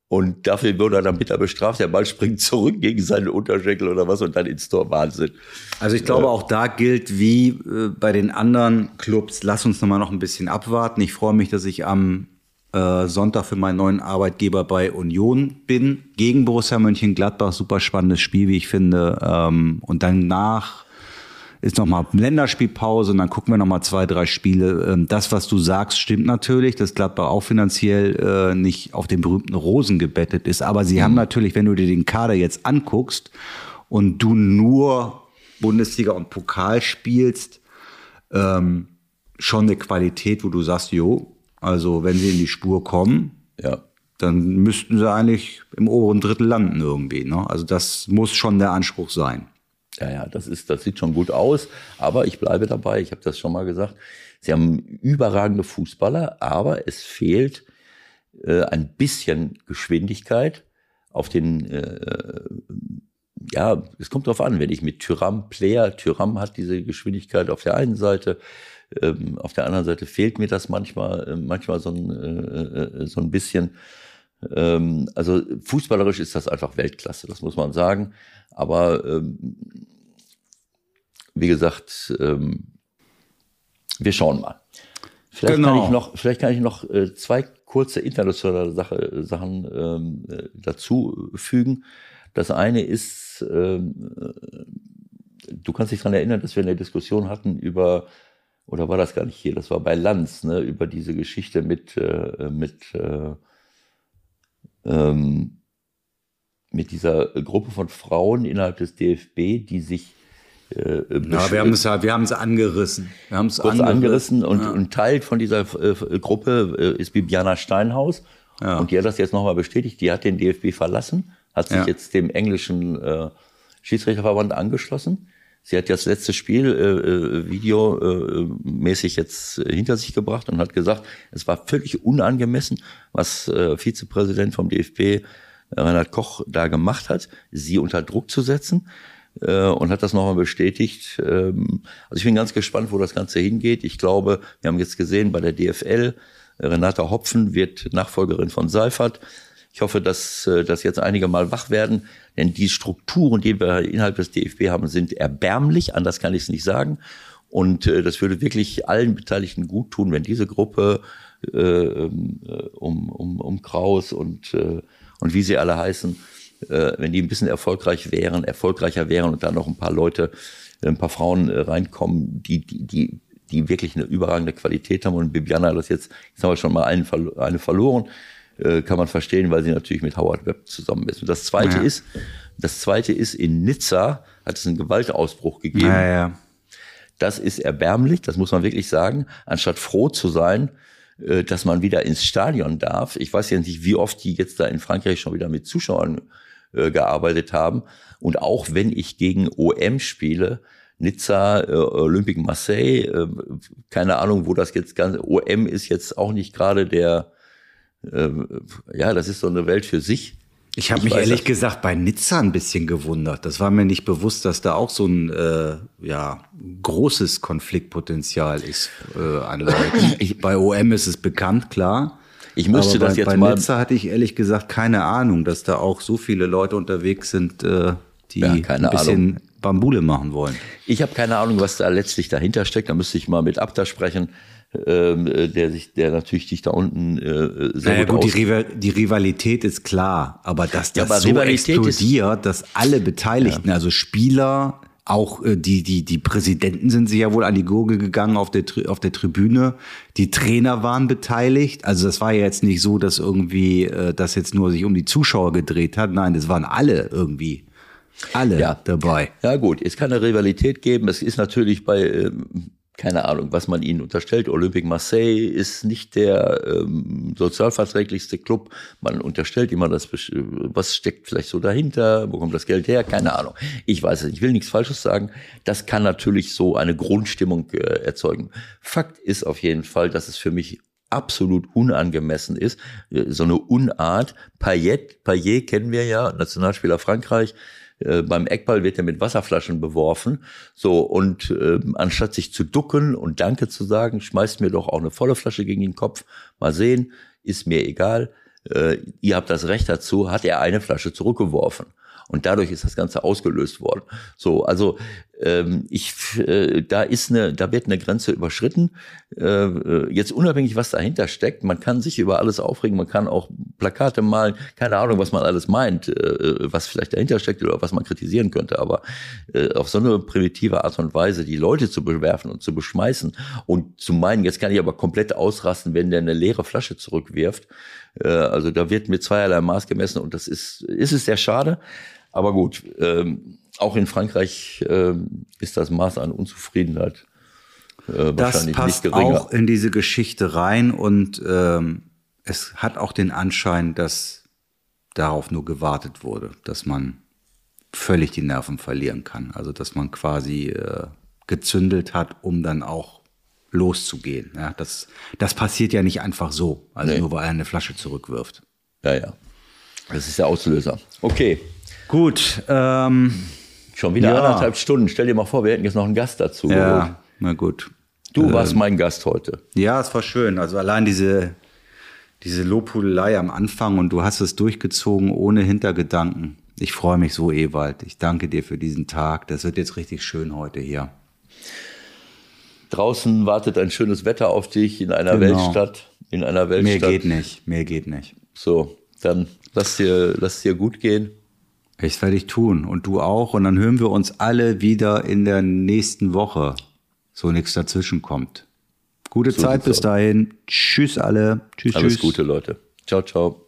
Und dafür wurde er dann bitter bestraft. Der Ball springt zurück gegen seinen Unterschenkel oder was und dann ins Tor. Wahnsinn. Also ich glaube, auch da gilt wie äh, bei den anderen Clubs, lass uns nochmal noch ein bisschen abwarten. Ich freue mich, dass ich am äh, Sonntag für meinen neuen Arbeitgeber bei Union bin. Gegen Borussia Mönchengladbach. Super spannendes Spiel, wie ich finde. Ähm, und danach ist nochmal Länderspielpause und dann gucken wir nochmal zwei, drei Spiele. Ähm, das, was du sagst, stimmt natürlich, dass Gladbach auch finanziell äh, nicht auf den berühmten Rosen gebettet ist. Aber sie mhm. haben natürlich, wenn du dir den Kader jetzt anguckst und du nur Bundesliga und Pokal spielst, ähm, schon eine Qualität, wo du sagst, jo, also wenn sie in die Spur kommen, ja. dann müssten sie eigentlich im oberen Drittel landen irgendwie. Ne? Also das muss schon der Anspruch sein. Ja, ja, das ist, das sieht schon gut aus, aber ich bleibe dabei. Ich habe das schon mal gesagt. Sie haben überragende Fußballer, aber es fehlt äh, ein bisschen Geschwindigkeit auf den. Äh, ja, es kommt darauf an, wenn ich mit Tyram Player, Tyram hat diese Geschwindigkeit auf der einen Seite, ähm, auf der anderen Seite fehlt mir das manchmal, äh, manchmal so ein, äh, äh, so ein bisschen. Ähm, also fußballerisch ist das einfach Weltklasse, das muss man sagen. Aber ähm, wie gesagt, ähm, wir schauen mal. Vielleicht genau. kann ich noch, vielleicht kann ich noch äh, zwei kurze internationale Sache, Sachen ähm, äh, dazu fügen. Das eine ist, ähm, äh, du kannst dich daran erinnern, dass wir eine Diskussion hatten über, oder war das gar nicht hier, das war bei Lanz, ne, über diese Geschichte mit, äh, mit äh, ähm, mit dieser Gruppe von Frauen innerhalb des DFB, die sich äh, ja, wir haben es ja, wir haben es angerissen. Wir haben es kurz angerissen, und, ja. und Teil von dieser äh, Gruppe äh, ist Bibiana Steinhaus ja. und die hat das jetzt nochmal bestätigt. Die hat den DFB verlassen, hat sich ja. jetzt dem englischen äh, Schiedsrichterverband angeschlossen. Sie hat das letzte Spiel äh, äh Video äh, jetzt hinter sich gebracht und hat gesagt, es war völlig unangemessen, was äh, Vizepräsident vom DFB Reinhard Koch da gemacht hat, sie unter Druck zu setzen äh, und hat das nochmal bestätigt. Ähm, also ich bin ganz gespannt, wo das Ganze hingeht. Ich glaube, wir haben jetzt gesehen bei der DFL, Renata Hopfen wird Nachfolgerin von Seifert. Ich hoffe, dass, äh, dass jetzt einige mal wach werden, denn die Strukturen, die wir innerhalb des DFB haben, sind erbärmlich, anders kann ich es nicht sagen. Und äh, das würde wirklich allen Beteiligten gut tun, wenn diese Gruppe äh, ähm, äh, um, um, um Kraus und äh, und wie sie alle heißen, äh, wenn die ein bisschen erfolgreich wären, erfolgreicher wären und da noch ein paar Leute, äh, ein paar Frauen äh, reinkommen, die, die, die, die wirklich eine überragende Qualität haben. Und Bibiana hat das jetzt, jetzt haben wir schon mal einen, eine verloren, äh, kann man verstehen, weil sie natürlich mit Howard Webb zusammen ist. Und das zweite ja. ist, das zweite ist, in Nizza hat es einen Gewaltausbruch gegeben. Ja, ja. Das ist erbärmlich, das muss man wirklich sagen. Anstatt froh zu sein, äh, dass man wieder ins Stadion darf. Ich weiß ja nicht, wie oft die jetzt da in Frankreich schon wieder mit Zuschauern äh, gearbeitet haben. Und auch wenn ich gegen OM spiele, Nizza, äh, Olympique Marseille, äh, keine Ahnung, wo das jetzt ganz, OM ist jetzt auch nicht gerade der, ja, das ist so eine Welt für sich. Ich habe mich ehrlich das. gesagt bei Nizza ein bisschen gewundert. Das war mir nicht bewusst, dass da auch so ein äh, ja, großes Konfliktpotenzial ist äh, an Leuten. Ich, bei OM ist es bekannt, klar. Ich müsste Aber das bei, jetzt bei mal. Bei Nizza hatte ich ehrlich gesagt keine Ahnung, dass da auch so viele Leute unterwegs sind, äh, die ja, ein bisschen Ahnung. Bambule machen wollen. Ich habe keine Ahnung, was da letztlich dahinter steckt. Da müsste ich mal mit Abda sprechen ähm, äh, der sich, der natürlich dich da unten äh, sehr naja, gut, gut die, Rival die, Rivalität ist klar, aber dass das ja, aber so Rivalität explodiert, ist, dass alle Beteiligten, ja. also Spieler, auch äh, die, die, die Präsidenten sind sich ja wohl an die Gurgel gegangen auf der, auf der Tribüne. Die Trainer waren beteiligt. Also das war ja jetzt nicht so, dass irgendwie äh, das jetzt nur sich um die Zuschauer gedreht hat. Nein, das waren alle irgendwie. Alle ja. dabei. Ja gut, es kann eine Rivalität geben. Es ist natürlich bei ähm, keine Ahnung, was man ihnen unterstellt. Olympique Marseille ist nicht der ähm, sozialverträglichste Club. Man unterstellt immer, das, was steckt vielleicht so dahinter, wo kommt das Geld her, keine Ahnung. Ich weiß es, ich will nichts Falsches sagen. Das kann natürlich so eine Grundstimmung äh, erzeugen. Fakt ist auf jeden Fall, dass es für mich absolut unangemessen ist. Äh, so eine Unart. Payet, Payet kennen wir ja, Nationalspieler Frankreich, äh, beim Eckball wird er mit Wasserflaschen beworfen. So, und äh, anstatt sich zu ducken und Danke zu sagen, schmeißt mir doch auch eine volle Flasche gegen den Kopf. Mal sehen, ist mir egal. Äh, ihr habt das Recht dazu, hat er eine Flasche zurückgeworfen. Und dadurch ist das Ganze ausgelöst worden. So, also ich, äh, da ist eine, da wird eine Grenze überschritten. Äh, jetzt unabhängig, was dahinter steckt, man kann sich über alles aufregen, man kann auch Plakate malen, keine Ahnung, was man alles meint, äh, was vielleicht dahinter steckt oder was man kritisieren könnte, aber äh, auf so eine primitive Art und Weise die Leute zu bewerfen und zu beschmeißen und zu meinen, jetzt kann ich aber komplett ausrasten, wenn der eine leere Flasche zurückwirft. Äh, also da wird mit zweierlei Maß gemessen und das ist, ist es sehr schade. Aber gut, ähm, auch in Frankreich ähm, ist das Maß an Unzufriedenheit äh, das passt auch in diese Geschichte rein und ähm, es hat auch den Anschein, dass darauf nur gewartet wurde, dass man völlig die Nerven verlieren kann. Also dass man quasi äh, gezündelt hat, um dann auch loszugehen. Ja, das, das passiert ja nicht einfach so, also nee. nur weil er eine Flasche zurückwirft. Ja, ja. Das ist der Auslöser. Okay. Gut. Ähm, Schon wieder ja. anderthalb Stunden. Stell dir mal vor, wir hätten jetzt noch einen Gast dazu. Ja, geholt. na gut. Du ähm, warst mein Gast heute. Ja, es war schön. Also allein diese, diese Lobhudelei am Anfang und du hast es durchgezogen ohne Hintergedanken. Ich freue mich so, Ewald. Ich danke dir für diesen Tag. Das wird jetzt richtig schön heute hier. Draußen wartet ein schönes Wetter auf dich in einer genau. Weltstadt. In einer Weltstadt. Mehr geht nicht. Mehr geht nicht. So, dann lass dir, lass dir gut gehen. Ich werde ich tun und du auch. Und dann hören wir uns alle wieder in der nächsten Woche, so nichts dazwischen kommt. Gute so Zeit bis dahin. Tschüss alle. Tschüss, Alles tschüss. Gute, Leute. Ciao, ciao.